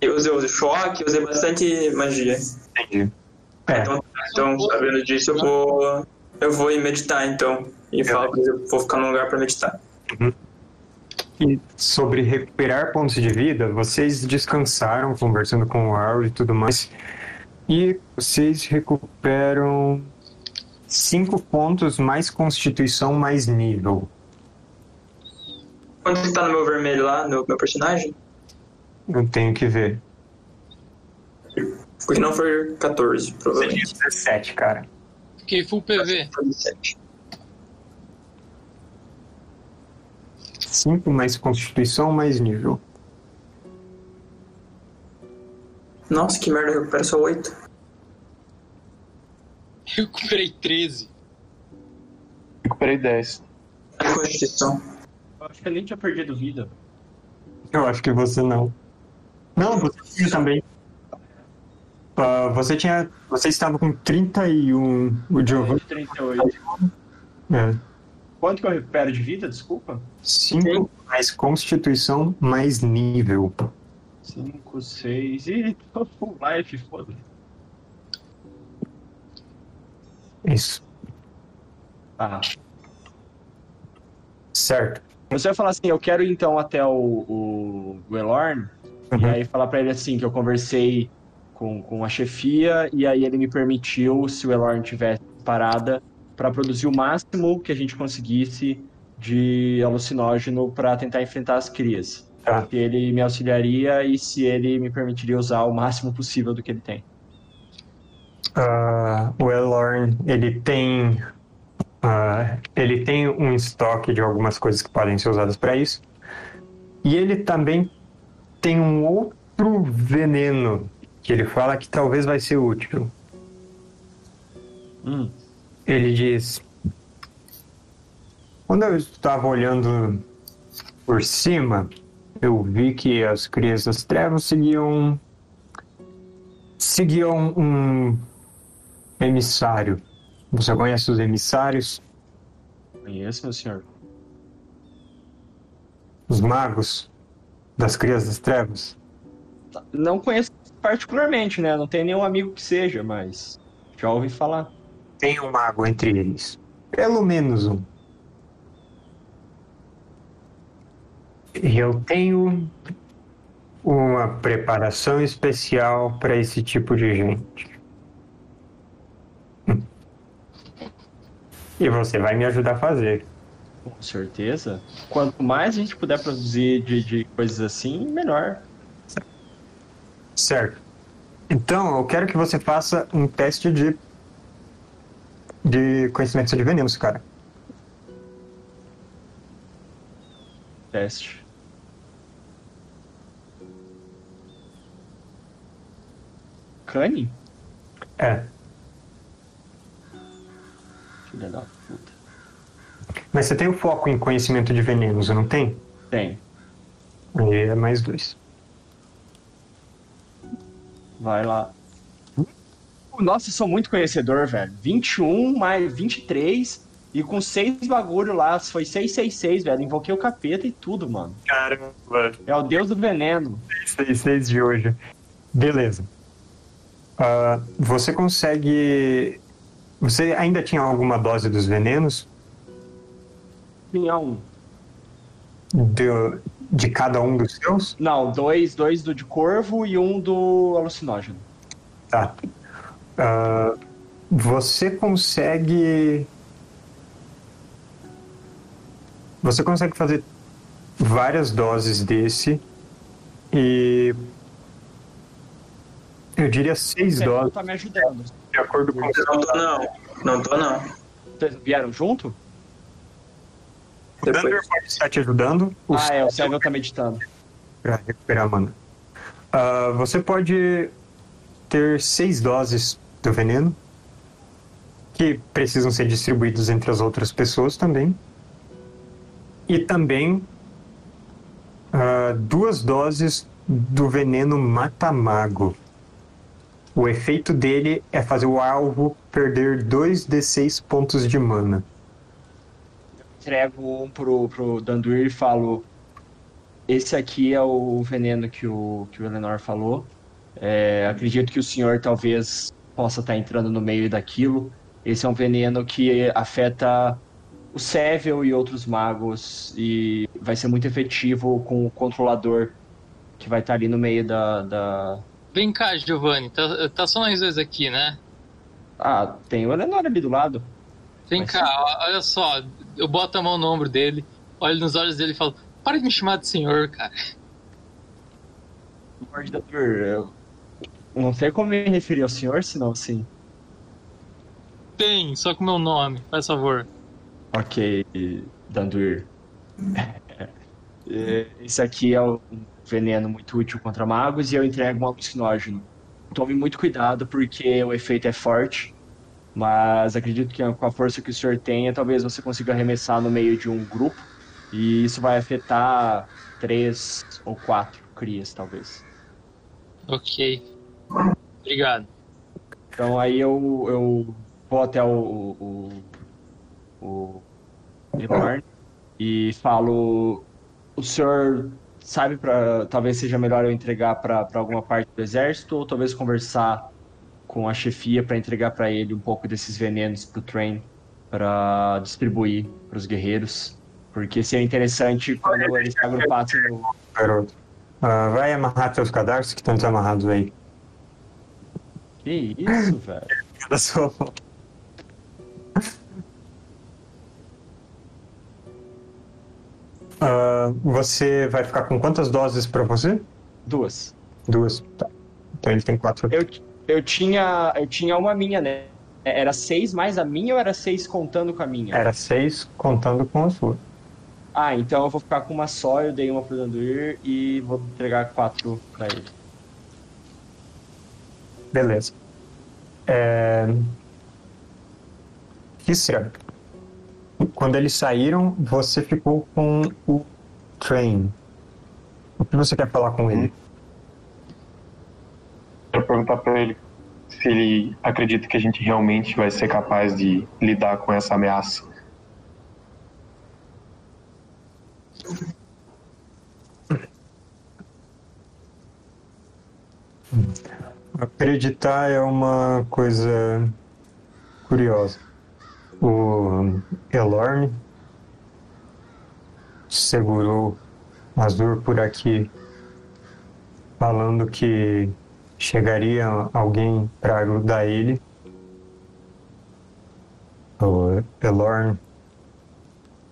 eu usei o choque, usei bastante magia. Entendi. É, Então, então, sabendo disso, eu vou. Eu vou ir meditar então. E falo eles, eu vou ficar num lugar pra meditar. E sobre recuperar pontos de vida, vocês descansaram conversando com o Arl e tudo mais. E vocês recuperam cinco pontos mais constituição mais nível. Quanto que tá no meu vermelho lá, no meu personagem? Eu tenho que ver. Porque não foi 14, Você tinha provavelmente. 17, cara. Fiquei full PV. Foi 17. 5 mais constituição mais nível. Nossa, que merda, eu recupero só 8. Eu recuperei 13. Recuperei 10. A constituição. Eu acho que ele tinha perdido vida. Eu acho que você não. Não, você tinha também. Ah, você tinha. Você estava com 31. O Giovanni. 38. É. Quanto que eu recupero de vida, desculpa? 5 mais constituição mais nível. 5, 6 e tô full life, foda-se. Isso. Tá. Certo. Você vai falar assim, eu quero ir então até o, o Guelorn, e Uhum. aí falar pra ele assim, que eu conversei com, com a chefia, e aí ele me permitiu, se o Elorn tivesse parada, pra produzir o máximo que a gente conseguisse de alucinógeno pra tentar enfrentar as crias. Tá. Se ele me auxiliaria e se ele me permitiria usar o máximo possível do que ele tem. Ah, o Elorn, ele tem. ah, ele tem um estoque de algumas coisas que podem ser usadas para isso. E ele também tem um outro veneno que ele fala que talvez vai ser útil. Hum. Ele diz: Quando eu estava olhando por cima, eu vi que as crias das trevas seguiam. seguiam um emissário. Você conhece os emissários? Conheço, meu senhor. Os magos das crias das trevas? Não conheço particularmente, né? Não tenho nenhum amigo que seja, mas já ouvi falar. Tem um mago entre eles. Pelo menos um. E eu tenho uma preparação especial para esse tipo de gente. Hum. E você vai me ajudar a fazer. Com certeza. Quanto mais a gente puder produzir de, de coisas assim, melhor. Certo. Então, eu quero que você faça um teste de de conhecimento de venenos, cara. Teste. Cane? É. Filha da. Mas você tem o foco em conhecimento de venenos, não tem? Tem. Aí é mais dois. Vai lá. Nossa, eu sou muito conhecedor, velho. 21 mais 23 e com seis bagulho lá. Foi 666, velho. Invoquei o capeta e tudo, mano. Caramba. É o deus do veneno. Seis, seis de hoje. Beleza. Ah, você consegue. Você ainda tinha alguma dose dos venenos? Tinha um. De, de cada um dos seus? Não, dois, dois do de corvo e um do alucinógeno. Tá. Ah, você consegue. Você consegue fazer várias doses desse e. Eu diria seis Você doses, tá me ajudando. de acordo com. Não tô, não. Não tô, não. Vocês vieram junto? O Depois. pode estar te ajudando. O Ah, é, o Sérgio tá meditando. para recuperar a mana. Ah, você pode ter seis doses do veneno que precisam ser distribuídos entre as outras pessoas também. E também ah, duas doses do veneno mata-mago. O efeito dele é fazer o alvo perder 2d6 pontos de mana. Entrego um pro, pro Danduir e falo: Esse aqui é o veneno que o, que o Eleanor falou. É, acredito que o senhor talvez possa estar entrando no meio daquilo. Esse é um veneno que afeta o Seville e outros magos e vai ser muito efetivo com o controlador que vai estar ali no meio da. da... Vem cá, Giovanni. Tá, tá só nós dois aqui, né? Ah, tem o Eleanor ali do lado. Vem Mas cá, olha só. Eu boto a mão no ombro dele, olho nos olhos dele e falo: Para de me chamar de senhor, cara. Lord Dandur, eu não sei como me referir ao senhor, senão sim. Tem, só com meu nome, faz favor. Ok, Dandur. É, Esse aqui é um veneno muito útil contra magos e eu entrego um alucinógeno. Tome muito cuidado porque o efeito é forte, mas acredito que com a força que o senhor tenha, talvez você consiga arremessar no meio de um grupo e isso vai afetar três ou quatro crias, talvez. Ok. Obrigado. Então aí eu, eu vou até o, o, o Elorn e falo: o senhor sabe para talvez seja melhor eu entregar para alguma parte do exército ou talvez conversar com a chefia para entregar para ele um pouco desses venenos pro Train para distribuir para os guerreiros, porque seria interessante quando eles se agrupassem no Garoto. Ah, vai amarrar teus cadarços que estão desamarrados aí. Que isso, velho? Da sua mão. Ah, você vai ficar com quantas doses pra você? Duas. Duas. Tá. Então ele tem quatro. Eu, eu tinha eu tinha uma minha, né? Era seis mais a minha ou era seis contando com a minha? Era seis contando com a sua. Ah, então eu vou ficar com uma só, eu dei uma pro Danduir e vou entregar quatro pra ele. Beleza. É... Kisra, quando eles saíram, você ficou com o Train. O que você quer falar com ele? Perguntar pra ele se ele acredita que a gente realmente vai ser capaz de lidar com essa ameaça. Acreditar é uma coisa curiosa. O Elorn segurou Azur por aqui, falando que chegaria alguém para ajudar ele. O Elorn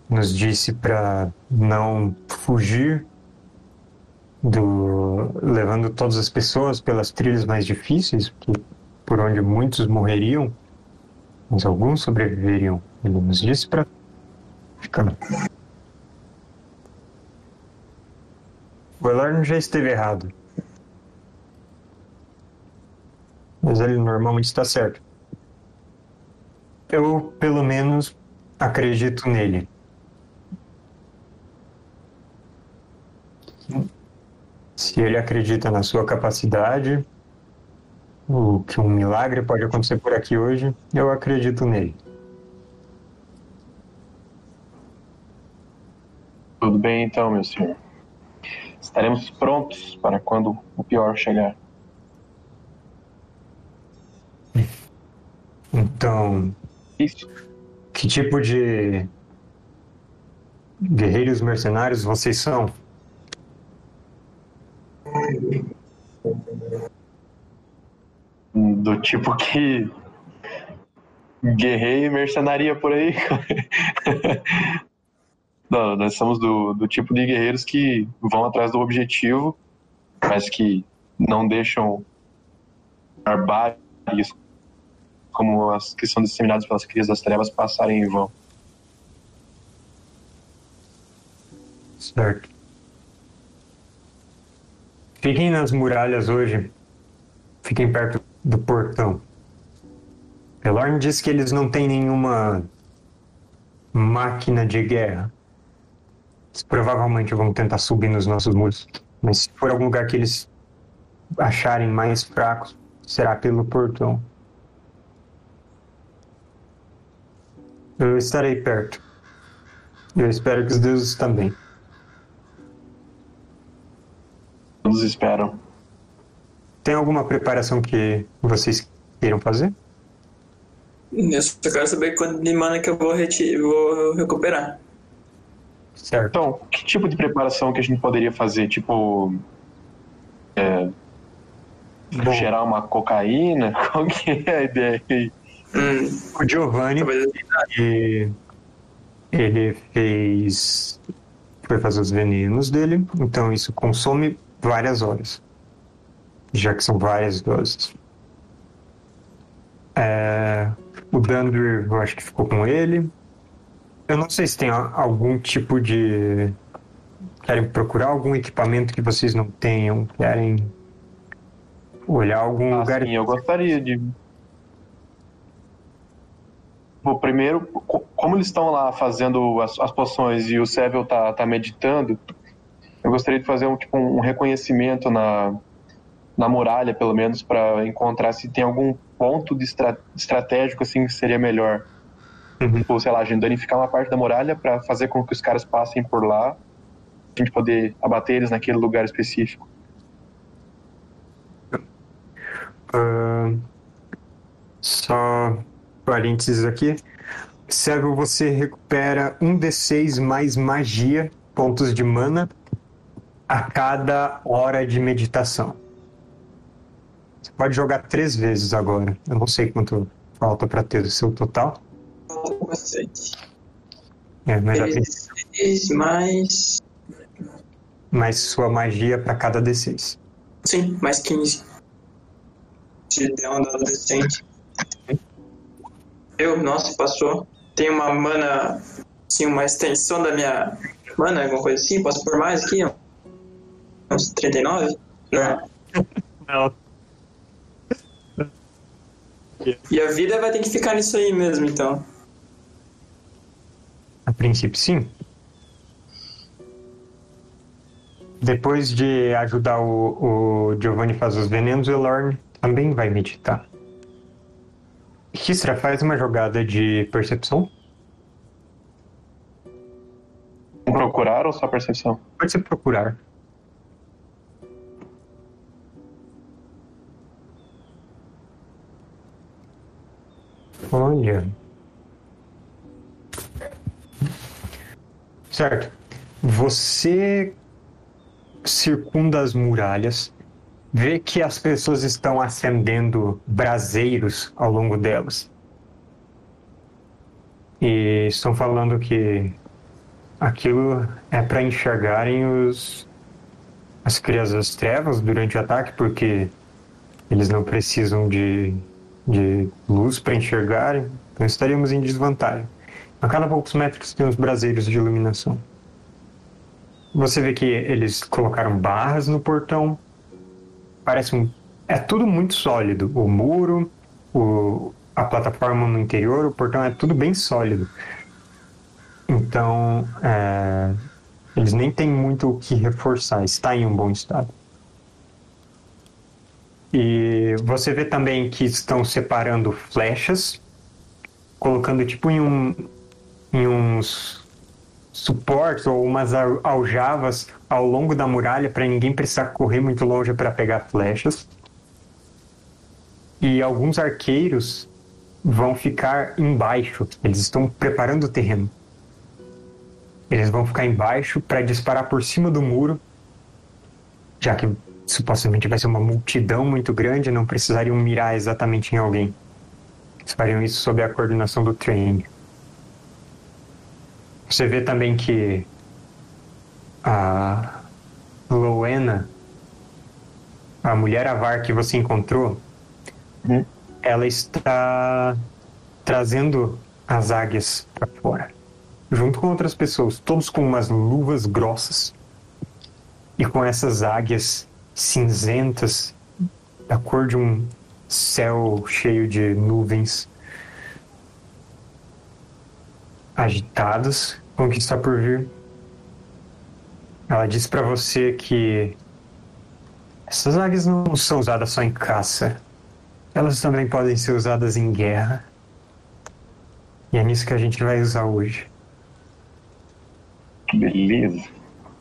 nos disse para não fugir do levando todas as pessoas pelas trilhas mais difíceis, por onde muitos morreriam, mas alguns sobreviveriam. Ele nos disse para ficar. O Elorn já esteve errado. Mas ele normalmente está certo. Eu, pelo menos, acredito nele. Se ele acredita na sua capacidade, o que um milagre pode acontecer por aqui hoje, eu acredito nele. Tudo bem então, meu senhor. Estaremos prontos para quando o pior chegar. Então, que tipo de guerreiros mercenários vocês são? Do tipo que guerreiro e mercenaria por aí. Não, nós somos do, do tipo de guerreiros que vão atrás do objetivo, mas que não deixam barbáries como as que são disseminadas pelas crias das trevas passarem em vão. Certo. Fiquem nas muralhas hoje. Fiquem perto do portão. Elorn disse que eles não têm nenhuma máquina de guerra. Eles provavelmente vão tentar subir nos nossos muros. Mas se for algum lugar que eles acharem mais fracos, será pelo portão. Eu estarei perto. Eu espero que os deuses também. Todos esperam. Tem alguma preparação que vocês queiram fazer? Eu só quero saber quanto de mana que eu vou, reti- vou recuperar. Certo. Então, que tipo de preparação que a gente poderia fazer? Tipo. é, Bom. cheirar uma cocaína? Qual que é a ideia aí? Hum, O Giovanni, talvez ele, ele fez foi fazer os venenos dele, então isso consome várias horas. Já que são várias doses. É, o Dandre, eu acho que ficou com ele. Eu não sei se tem algum tipo de. Querem procurar algum equipamento que vocês não tenham? Querem olhar algum Ah, lugar. sim, eu gostaria de. Bom, primeiro, co- como eles estão lá fazendo as, as poções e o Seville tá, tá meditando, eu gostaria de fazer um, tipo, um reconhecimento na, na muralha, pelo menos, para encontrar se tem algum ponto de estra- estratégico assim que seria melhor. Uhum. Tipo, sei lá, a gente danificar uma parte da muralha para fazer com que os caras passem por lá, a gente poder abater eles naquele lugar específico. Ah, só parênteses aqui. Seville, você recupera um D6 mais magia, pontos de mana, a cada hora de meditação. Você pode jogar três vezes agora. Eu não sei quanto falta para ter o seu total. Falta bastante. É, mas já tem 3 mais. mais sua magia para cada D6. Sim, mais 15. Se der um dado decente. Eu, nossa, passou. Tem uma mana. Sim, uma extensão da minha mana, alguma coisa assim. Posso pôr mais aqui? ó? Uns 39? Não. Não. E a vida vai ter que ficar nisso aí mesmo, então. A princípio, sim. Depois de ajudar o, o Giovanni a fazer os venenos, o Elorn também vai meditar. Kistra, faz uma jogada de percepção. Procurar ou só percepção? Pode ser procurar. Olha. Certo. Você circunda as muralhas, vê que as pessoas estão acendendo braseiros ao longo delas. E estão falando que aquilo é para enxergarem os as crias das trevas durante o ataque, porque eles não precisam de, de luz para enxergarem, então estaríamos em desvantagem. A cada poucos metros tem uns braseiros de iluminação. Você vê que eles colocaram barras no portão. Parece um. É tudo muito sólido. O muro, o, a plataforma no interior, o portão é tudo bem sólido. Então, é, eles nem têm muito o que reforçar, está em um bom estado. E você vê também que estão separando flechas, colocando tipo em, um, em uns suportes ou umas al- aljavas ao longo da muralha para ninguém precisar correr muito longe para pegar flechas. E alguns arqueiros vão ficar embaixo, eles estão preparando o terreno. Eles vão ficar embaixo para disparar por cima do muro, já que supostamente vai ser uma multidão muito grande, não precisariam mirar exatamente em alguém. Eles fariam isso sob a coordenação do training. Você vê também que a Rowena, a mulher avar que você encontrou, Uhum. ela está trazendo as águias para fora, junto com outras pessoas, todos com umas luvas grossas e com essas águias cinzentas, da cor de um céu cheio de nuvens agitadas com o que está por vir. Ela disse para você que essas águias não são usadas só em caça. Elas também podem ser usadas em guerra. E é nisso que a gente vai usar hoje. Que beleza.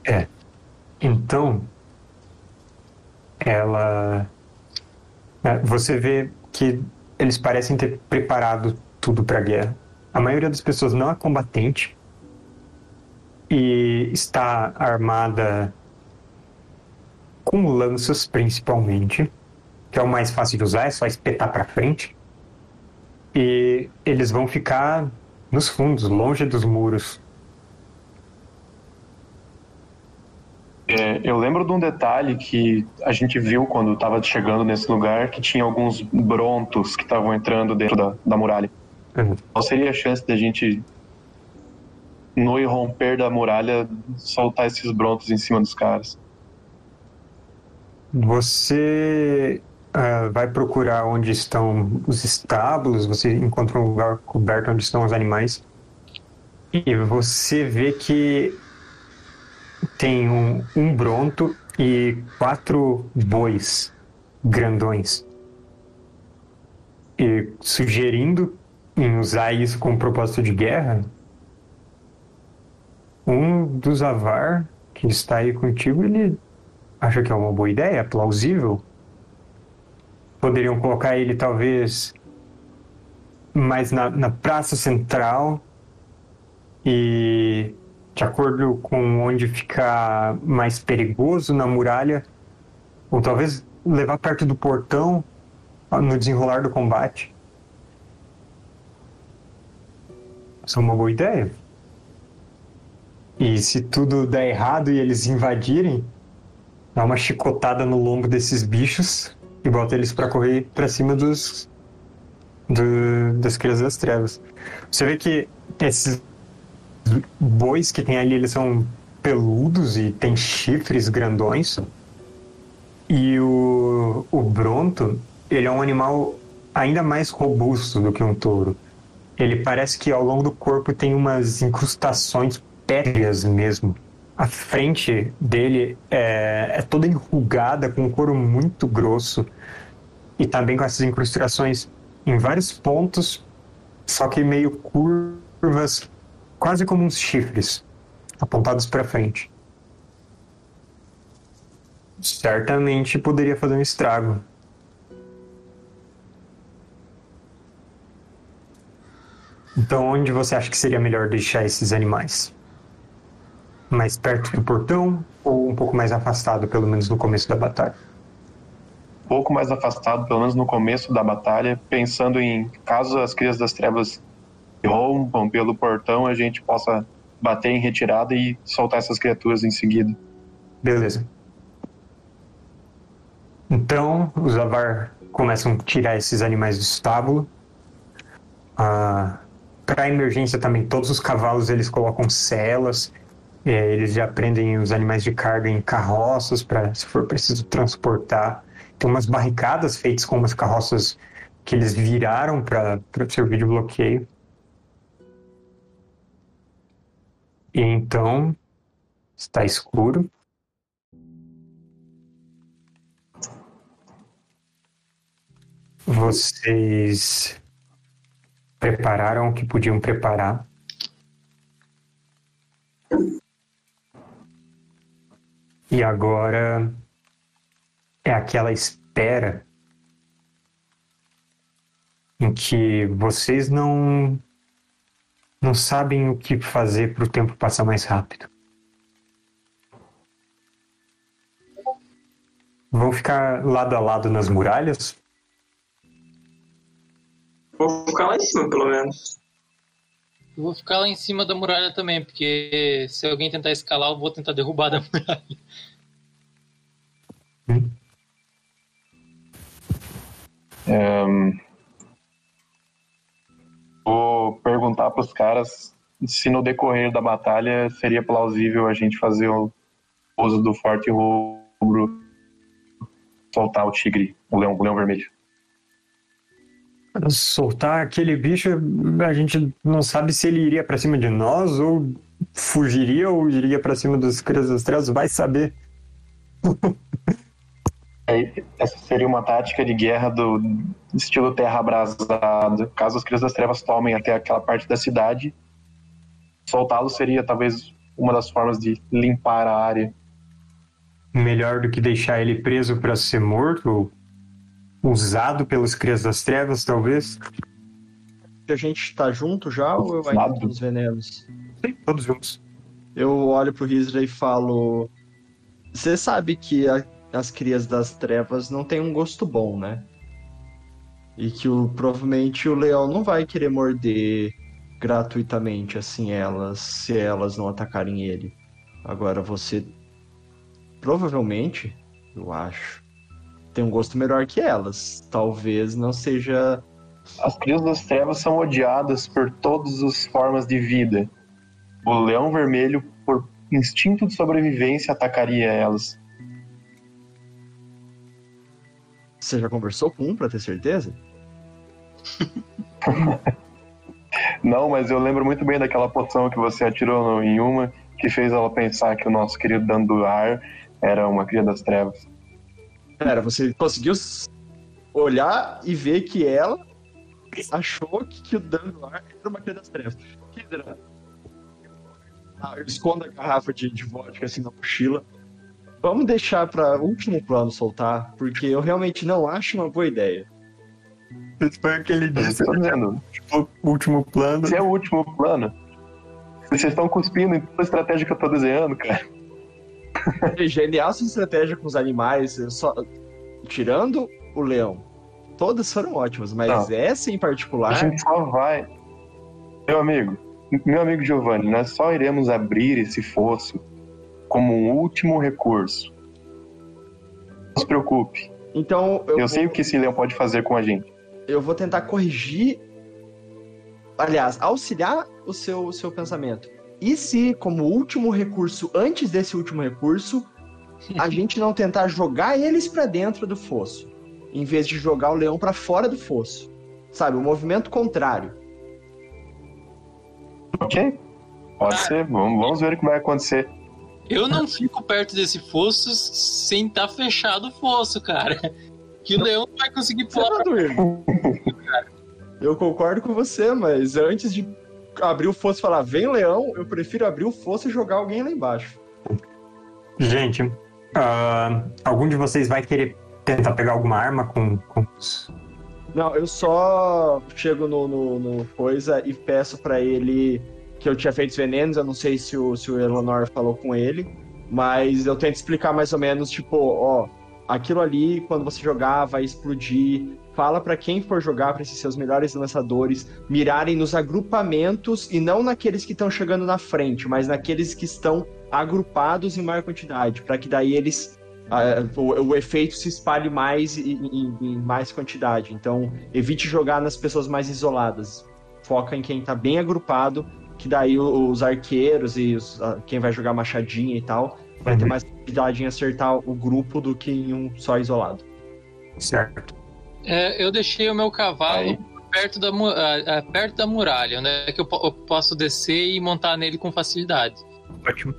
É. Então, ela. é, Você vê que eles parecem ter preparado tudo para a guerra. A maioria das pessoas não é combatente e está armada com lanças, principalmente, que é o mais fácil de usar, é só espetar para frente. E eles vão ficar nos fundos, longe dos muros. É, eu lembro de um detalhe que a gente viu quando estava chegando nesse lugar, que tinha alguns brontos que estavam entrando dentro da, da muralha. Qual seria a chance da gente, no irromper da muralha, soltar esses brontos em cima dos caras? Você ah, vai procurar onde estão os estábulos, você encontra um lugar coberto onde estão os animais. E você vê que tem um, um bronto e quatro bois grandões. E sugerindo em usar isso com propósito de guerra, um dos Avar que está aí contigo, ele acha que é uma boa ideia, plausível. Poderiam colocar ele talvez mais na, na praça central e de acordo com onde ficar mais perigoso na muralha, ou talvez levar perto do portão no desenrolar do combate. Isso é uma boa ideia. E se tudo der errado e eles invadirem, dá uma chicotada no lombo desses bichos e bota eles para correr para cima dos do, das crias das trevas. Você vê que esses bois que tem ali, eles são peludos e tem chifres grandões. E o, o bronto, ele é um animal ainda mais robusto do que um touro. Ele parece que ao longo do corpo tem umas incrustações pétreas mesmo. A frente dele é, é toda enrugada, com um couro muito grosso. E também com essas incrustações em vários pontos, só que meio curvas quase como uns chifres apontados para frente. Certamente poderia fazer um estrago. Então, onde você acha que seria melhor deixar esses animais? Mais perto do portão ou um pouco mais afastado, pelo menos no começo da batalha? Um pouco mais afastado, pelo menos no começo da batalha, pensando em caso as crias das trevas rompam pelo portão, a gente possa bater em retirada e soltar essas criaturas em seguida. Beleza. Então, os Avar começam a tirar esses animais do estábulo. Ah, Para emergência também, todos os cavalos eles colocam celas. É, eles já prendem os animais de carga em carroças para, se for preciso, transportar. Tem umas barricadas feitas com umas carroças que eles viraram para servir de bloqueio. E então está escuro. Vocês prepararam o que podiam preparar. E agora é aquela espera em que vocês não não sabem o que fazer para o tempo passar mais rápido. Vão ficar lado a lado nas muralhas? Vou ficar lá em cima, pelo menos. Eu vou ficar lá em cima da muralha também, porque se alguém tentar escalar, eu vou tentar derrubar da muralha. Hum? Um, vou perguntar para os caras se no decorrer da batalha seria plausível a gente fazer o uso do forte rubro soltar o tigre, o leão, o leão vermelho. Soltar aquele bicho, a gente não sabe se ele iria para cima de nós ou fugiria ou iria para cima dos crias das trevas, vai saber. É, essa seria uma tática de guerra do estilo terra abrasada. Caso as crias das trevas tomem até aquela parte da cidade, soltá-lo seria talvez uma das formas de limpar a área. Melhor do que deixar ele preso para ser morto ou usado pelos crias das trevas, talvez. A gente tá junto já ou eu ainda tô nos venenos? Sim, todos juntos. Eu olho pro Rizra e falo. Você sabe que a- as crias das trevas não têm um gosto bom, né? E que o, provavelmente o leão não vai querer morder gratuitamente assim elas, se elas não atacarem ele. Agora você provavelmente, eu acho, tem um gosto melhor que elas. Talvez não seja. As crias das trevas são odiadas por todas as formas de vida. O leão vermelho, por instinto de sobrevivência, atacaria elas. Você já conversou com um pra ter certeza? Não, mas eu lembro muito bem daquela poção que você atirou no- em uma, que fez ela pensar que o nosso querido Danduar era uma cria das trevas. Pera, você conseguiu olhar e ver que ela achou que, que o Danduar era uma cria das trevas. Hidra. Ah, eu escondo a garrafa de, de vodka assim na mochila. Vamos deixar para último plano soltar, porque eu realmente não acho uma boa ideia. Esse foi o que ele disse tô dizendo, no último plano. esse é o último plano. Vocês estão cuspindo em toda a estratégia que eu tô desenhando, cara. É genial essa estratégia com os animais, só tirando o leão. Todas foram ótimas, mas Não. essa em particular. A gente só vai. Meu amigo, meu amigo Giovanni, nós só iremos abrir esse fosso como um último recurso. Não se preocupe. Então eu, Eu vou- sei o que esse leão pode fazer com a gente. eu vou tentar corrigir. Aliás, auxiliar o seu, o seu pensamento. E se, como último recurso, antes desse último recurso, a gente não tentar jogar eles pra dentro do fosso, em vez de jogar o leão pra fora do fosso? Sabe, o movimento contrário. Ok? Pode ser. Vamos, vamos ver o que vai acontecer. Eu não fico perto desse fosso sem estar fechado o fosso, cara. Que o leão não vai conseguir Você pular tá doido? Eu concordo com você, mas antes de abrir o fosso e falar, vem leão, eu prefiro abrir o fosso e jogar alguém lá embaixo. Gente, ah, algum de vocês vai querer tentar pegar alguma arma com, com Não, eu só chego no, no, no coisa e peço pra ele que eu tinha feito os venenos. Eu não sei se o, se o Eleanor falou com ele, mas eu tento explicar mais ou menos, tipo, ó, aquilo ali, quando você jogar, vai explodir. Fala pra quem for jogar, pra esses seus melhores lançadores, mirarem nos agrupamentos e não naqueles que estão chegando na frente, mas naqueles que estão agrupados em maior quantidade, pra que daí eles ah, o, o efeito se espalhe mais e- em, em mais quantidade. Então, evite jogar nas pessoas mais isoladas. Foca em quem tá bem agrupado, que daí os arqueiros e os- ah, quem vai jogar machadinha e tal vai ter Uhum. mais quantidade em acertar o grupo do que em um só isolado. Certo. É, eu deixei o meu cavalo Aí. perto da, perto da muralha, né? Que eu, eu posso descer e montar nele com facilidade. Ótimo.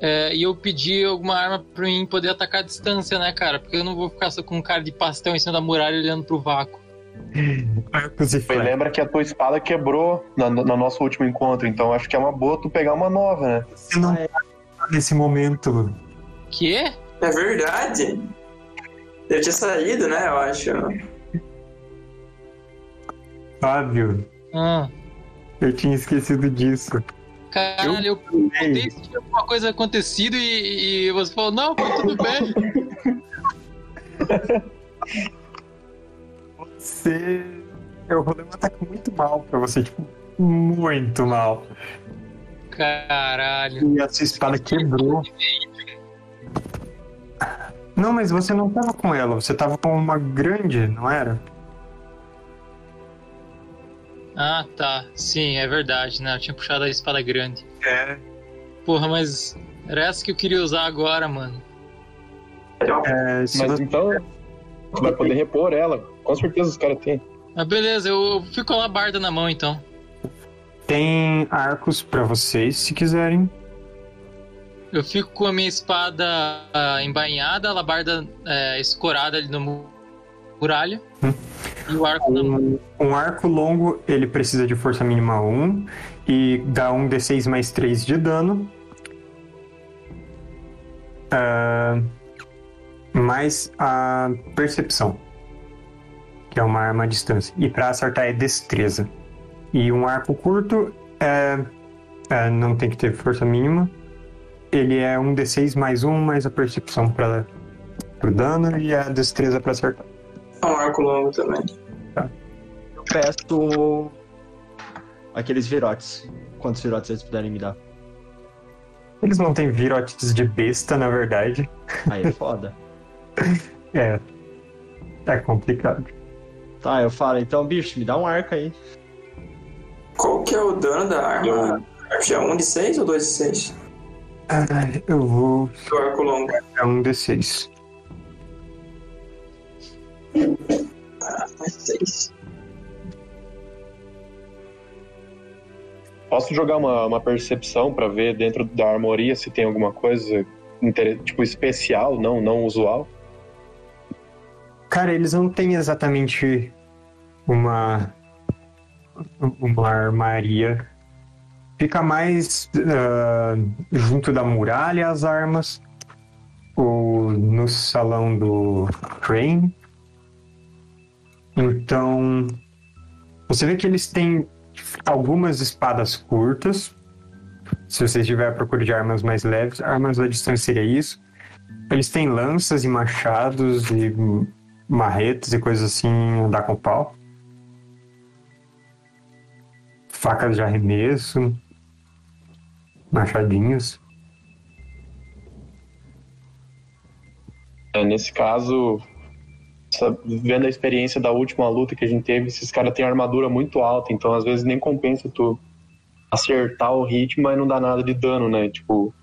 É, e eu pedi alguma arma pra mim poder atacar a distância, né, cara? Porque eu não vou ficar só com um cara de pastel em cima da muralha olhando pro vácuo. Arcos e Mas flechas. lembra que a tua espada quebrou na- no, no nosso último encontro, então acho que é uma boa tu pegar uma nova, né? Você não Ah, é. tá nesse momento. Que? É verdade? Eu tinha saído, né? Eu acho. Fábio, Ah, eu tinha esquecido disso. caralho, eu perguntei se tinha alguma coisa acontecido e, e você falou, não, foi tudo bem. Você. Eu rolei um ataque muito mal pra você, tipo, muito mal. Caralho. E a sua espada quebrou. Não, mas você não tava com ela, você tava com uma grande, não era? Ah, tá. Sim, é verdade, né? Eu tinha puxado a espada grande. É. Porra, mas era essa que eu queria usar agora, mano. é se Mas você- então, tu vai poder repor ela. Com certeza os caras têm. Mas beleza, eu eu fico com a labarda na mão então. Tem arcos pra vocês, se quiserem. Eu fico com a minha espada ah, embainhada, a labarda é, escorada ali no mu- muralha. Hum. E o arco na mão. Um, um arco longo, ele precisa de força mínima 1 e dá um D6 mais 3 de dano. Ah, mais a percepção, que é uma arma à distância. E pra acertar é destreza. E um arco curto é, é, não tem que ter força mínima. Ele é um D6 mais um, mais a percepção para o dano e a destreza para acertar. É um arco longo também. Eu peço aqueles virotes. Quantos virotes eles puderem me dar? Eles não têm virotes de besta, na verdade. Aí é foda. É. É complicado. Tá, eu falo, então, bicho, me dá um arco aí. Qual que é o dano da arma? É 1 de 6 ou 2 de 6? Ah, eu vou. Do arco longo. É um D6. Mais 6. Posso jogar uma, uma percepção pra ver dentro da armoria se tem alguma coisa tipo especial, não, não usual? Cara, eles não têm exatamente uma. Uma armaria. Fica mais ah, junto da muralha as armas. Ou no salão do Crane. Então. Você vê que eles têm algumas espadas curtas. Se você estiver à procura de armas mais leves, armas à distância seria isso. Eles têm lanças e machados e marretes e coisas assim, andar com pau. Facas de arremesso. Machadinhos. É, nesse caso, vendo a experiência da última luta que a gente teve, esses caras têm armadura muito alta, então às vezes nem compensa tu acertar o ritmo, mas não dá nada de dano, né? Tipo,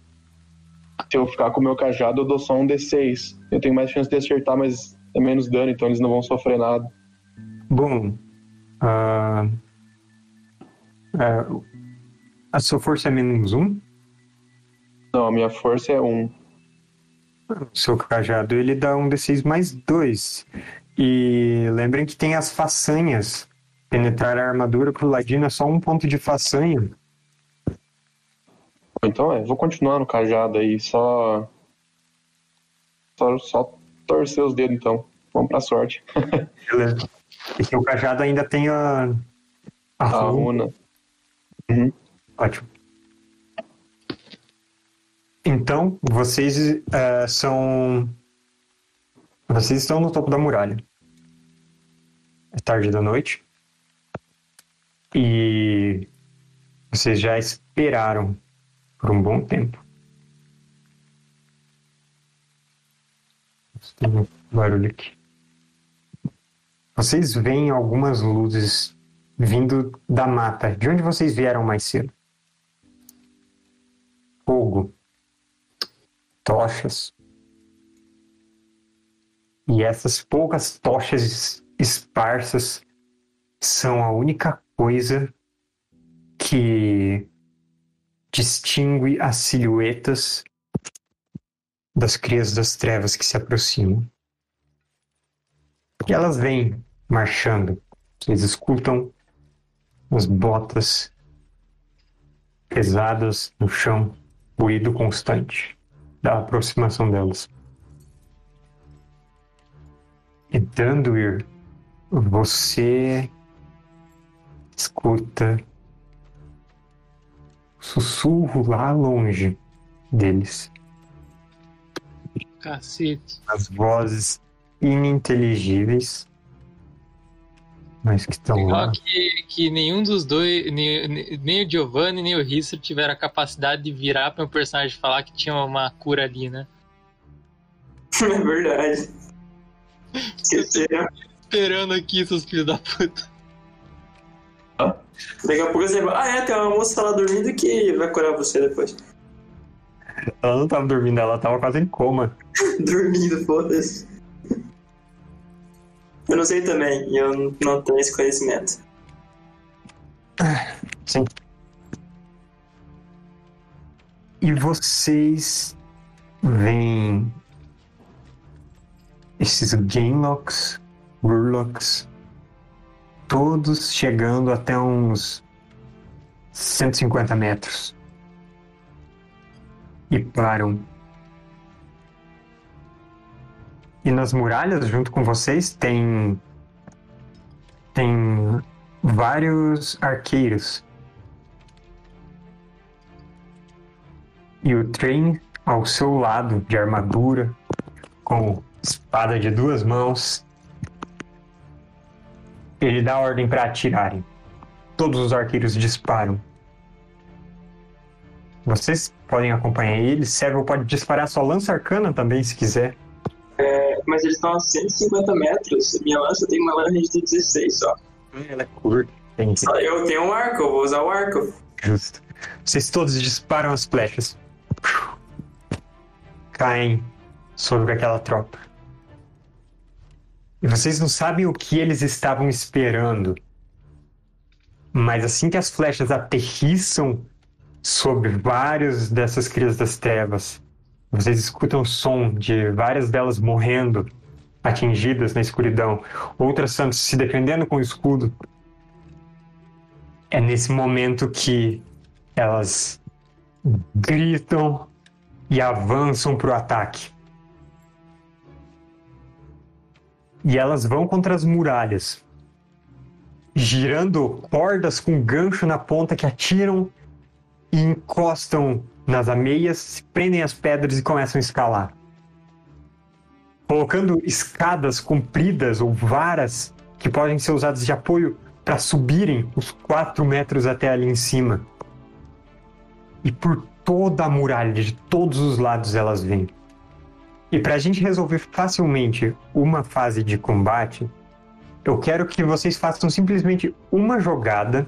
se eu ficar com o meu cajado, eu dou só um D6. Eu tenho mais chance de acertar, mas é menos dano, então eles não vão sofrer nada. Bom. ah, é, a sua força é menos um. Não, a minha força é um. O seu cajado ele dá um D6 mais dois. E lembrem que tem as façanhas. Penetrar a armadura pro ladino é só um ponto de façanha. Então é, vou continuar no cajado aí, só. Só, só torcer os dedos então. Vamos pra sorte. Beleza. E seu cajado ainda tem a. A, A runa. runa. Ótimo. Então, vocês eh, são. Vocês estão no topo da muralha. É tarde da noite. E vocês já esperaram por um bom tempo. Tem um barulho aqui. Vocês veem algumas luzes vindo da mata. De onde vocês vieram mais cedo? Fogo. Tochas. E essas poucas tochas es- esparsas são a única coisa que distingue as silhuetas das crias das trevas que se aproximam. E elas vêm marchando. Vocês escutam as botas pesadas no chão, ruído constante da aproximação delas. E Danduir, você escuta sussurro lá longe deles, Cacete. as vozes ininteligíveis, mas que estão lá. Que, que nenhum dos dois, nem, nem o Giovanni nem o Risser tiveram a capacidade de virar para um personagem falar que tinha uma cura ali, né? É verdade. Esqueceram. Esperando aqui, seus filhos da puta. Daqui a pouco você vai. Ah, é, tem uma moça lá dormindo que vai curar você depois. Ela não tava dormindo, ela tava quase em coma. dormindo, foda-se. Eu não sei também, eu não tenho esse conhecimento. Sim. E vocês veem esses Gamelocks, Urlocks, todos chegando até uns 150 metros. E param. E nas muralhas, junto com vocês, tem. Tem vários arqueiros. E o trem ao seu lado, de armadura, com espada de duas mãos. Ele dá ordem para atirarem. Todos os arqueiros disparam. vocês podem acompanhar ele. Seville pode disparar sua lança arcana também, se quiser. Mas eles estão a 150 metros. Minha lança tem uma range de 16 só. Ela é curta. Tem Só Eu tenho um arco, eu vou usar o arco. Justo. Vocês todos disparam as flechas. Caem sobre aquela tropa. E vocês não sabem o que eles estavam esperando. Mas assim que as flechas aterrissam sobre várias dessas crias das trevas, vocês escutam o som de várias delas morrendo, atingidas na escuridão, outras se defendendo com o escudo. É nesse momento que elas gritam e avançam para o ataque. E elas vão contra as muralhas, girando cordas com gancho na ponta que atiram e encostam nas ameias, se prendem as pedras e começam a escalar. Colocando escadas compridas ou varas que podem ser usadas de apoio para subirem os quatro metros até ali em cima. E por toda a muralha, de todos os lados elas vêm. E para a gente resolver facilmente uma fase de combate, eu quero que vocês façam simplesmente uma jogada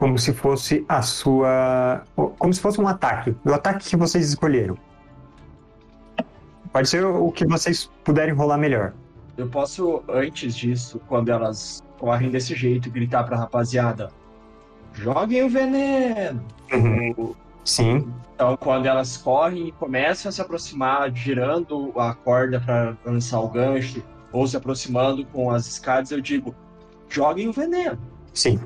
como se fosse a sua. como se fosse um ataque. O ataque que vocês escolheram. Pode ser o que vocês puderem rolar melhor. Eu posso, antes disso, quando elas correm desse jeito, gritar pra rapaziada: joguem o veneno! Uhum. Sim. Então, quando elas correm e começam a se aproximar, girando a corda para lançar o gancho, ou se aproximando com as escadas, eu digo: joguem o veneno. Sim.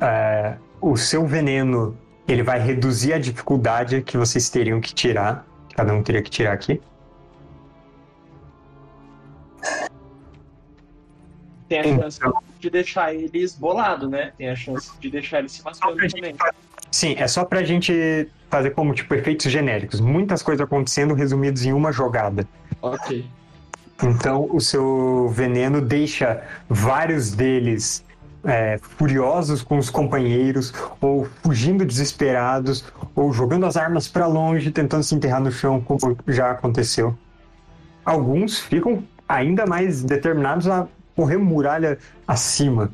É, o seu veneno ele vai reduzir a dificuldade que vocês teriam que tirar. Cada um teria que tirar aqui. Tem a chance de deixar eles bolado, né? Tem a chance de deixar eles se machucando também. Sim, é só pra gente fazer como, tipo, efeitos genéricos. Muitas coisas acontecendo resumidos em uma jogada. Ok. Então, o seu veneno deixa vários deles é, furiosos com os companheiros, ou fugindo desesperados, ou jogando as armas para longe, tentando se enterrar no chão, como já aconteceu. Alguns ficam ainda mais determinados a correr muralha acima.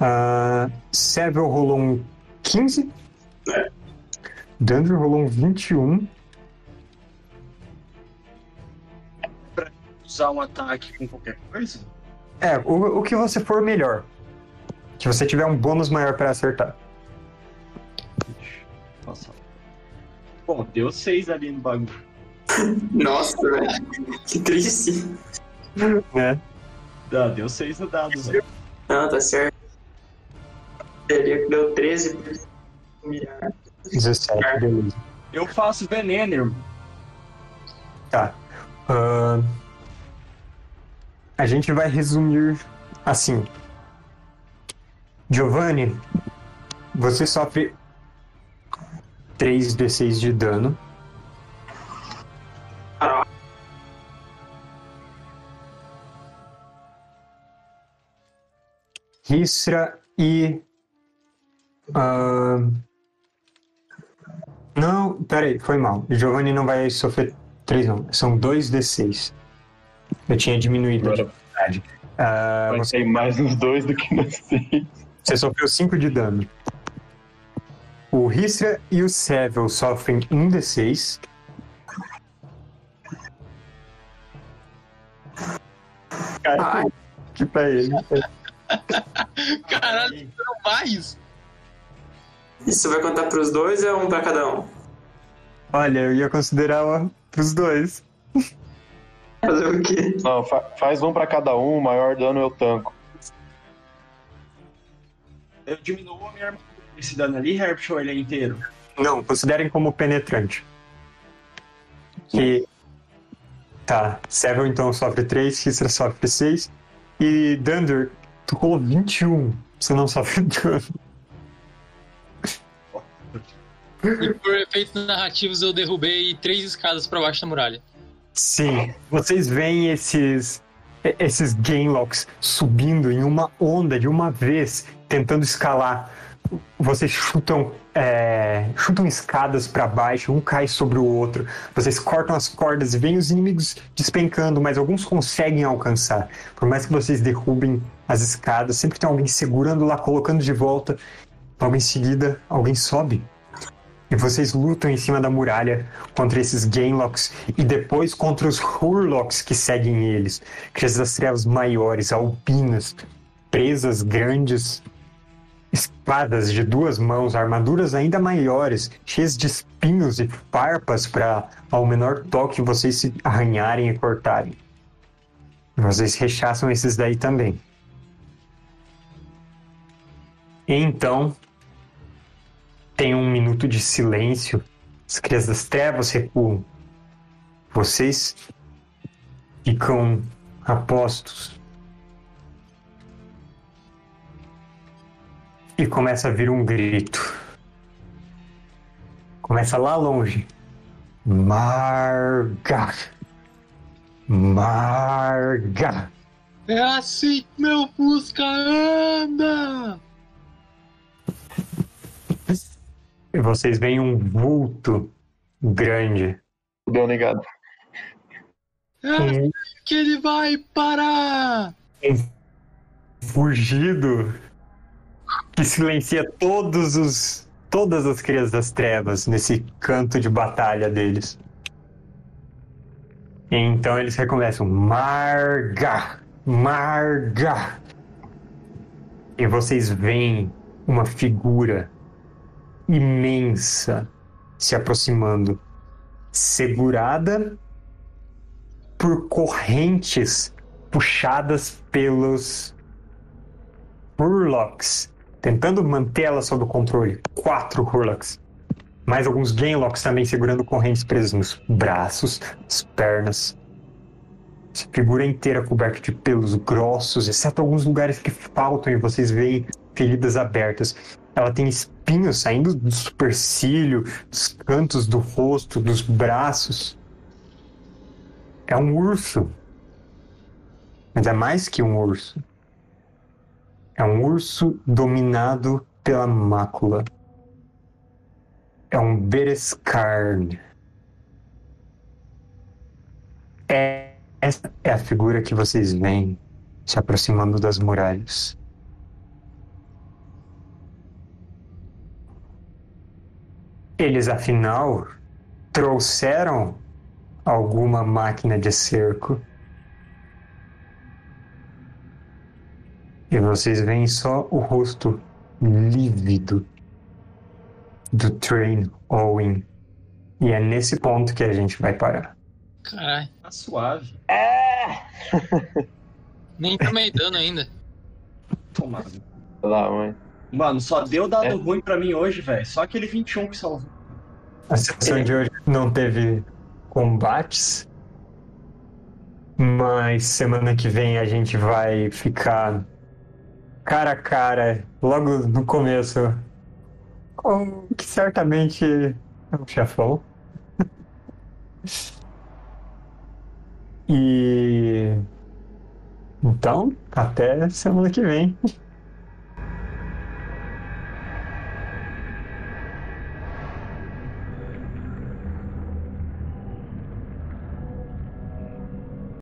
Uh, rolou um 15. É. Dandre rolou um 21. Usar um ataque com qualquer coisa? É, o, o que você for melhor. Que você tiver um bônus maior para acertar. Nossa. Bom, deu 6 ali no bagulho. Nossa, velho. Que triste. Né? Ah, deu 6 no dado, velho. Não, tá certo. Teria que deu 13 por humilhar. 17, beleza. Eu faço veneno, irmão. Tá. Ahn, a gente vai resumir assim. Giovanni, você sofre 3d6 de dano. Ristra e. ahn, não, peraí, foi mal. Giovanni não vai sofrer 3, não. São 2d6. Eu tinha diminuído a Agora dificuldade. Ah, vai você, mais nos dois do que nos seis. você sofreu 5 de dano. O Ristra e o Seville sofrem 1d6. Cara, Ai. que pra ele. Caralho, não mais! Isso vai contar pros dois ou é um pra cada um? Olha, eu ia considerar pros dois. Fazer o quê? Não, fa- faz um pra cada um, o maior dano eu tanco. Eu diminuo a minha armadura. Esse dano ali, Herbert, ou ele é inteiro? Não, considerem como penetrante. Que. Tá, Seville então sofre 3, Ristra sofre 6. E Dunder, tu rolou 21. Você não sofre dano. E por efeitos narrativos eu derrubei três escadas pra baixo da muralha. Sim, vocês veem esses. Esses Gainlocks subindo em uma onda de uma vez, tentando escalar vocês chutam, é, chutam escadas para baixo, um cai sobre o outro. Vocês cortam as cordas e vêm os inimigos despencando, mas alguns conseguem alcançar. Por mais que vocês derrubem as escadas, sempre tem alguém segurando lá, colocando de volta. Logo em seguida, alguém sobe. E vocês lutam em cima da muralha contra esses Gainlocks e depois contra os Hurlocks que seguem eles. Criaturas das trevas maiores, alpinas, presas grandes, espadas de duas mãos, armaduras ainda maiores, cheias de espinhos e farpas para, ao menor toque, vocês se arranharem e cortarem. Vocês rechaçam esses daí também. Então, tem um minuto de silêncio. As crias das trevas recuam. Vocês ficam apostos. E começa a vir um grito. Começa lá longe. Marga. Marga. É assim que meu Fusca anda! E vocês veem um vulto grande. Deu negado. É assim que ele vai parar! Fugido que silencia todos os todas as crias das trevas nesse canto de batalha deles. Então eles recomeçam Marga, Marga. E vocês veem uma figura imensa se aproximando, segurada por correntes puxadas pelos Hurlocks, tentando mantê-la sob o controle. Quatro Hurlocks. Mais alguns Gainlocks também segurando correntes presas nos braços, nas pernas. Essa figura inteira coberta de pelos grossos, exceto alguns lugares que faltam e vocês veem feridas abertas. Ela tem espinhos saindo do supercílio, dos cantos do rosto, dos braços. É um urso. Mas é mais que um urso. É um urso dominado pela mácula. É um Berescarn. É, essa é a figura que vocês veem se aproximando das muralhas. Eles, afinal, trouxeram alguma máquina de cerco. E vocês veem só o rosto lívido do Train Owen. E é nesse ponto que a gente vai parar. Caralho, Tá suave. nem tomei dano ainda. Tomado. Lá, mãe. Mano, só deu dado É. ruim pra mim hoje, velho. Só aquele 21 que salvou. A sessão de hoje não teve combates, mas semana que vem a gente vai ficar cara a cara, logo no começo, com o que certamente é um chefão. E então, até semana que vem.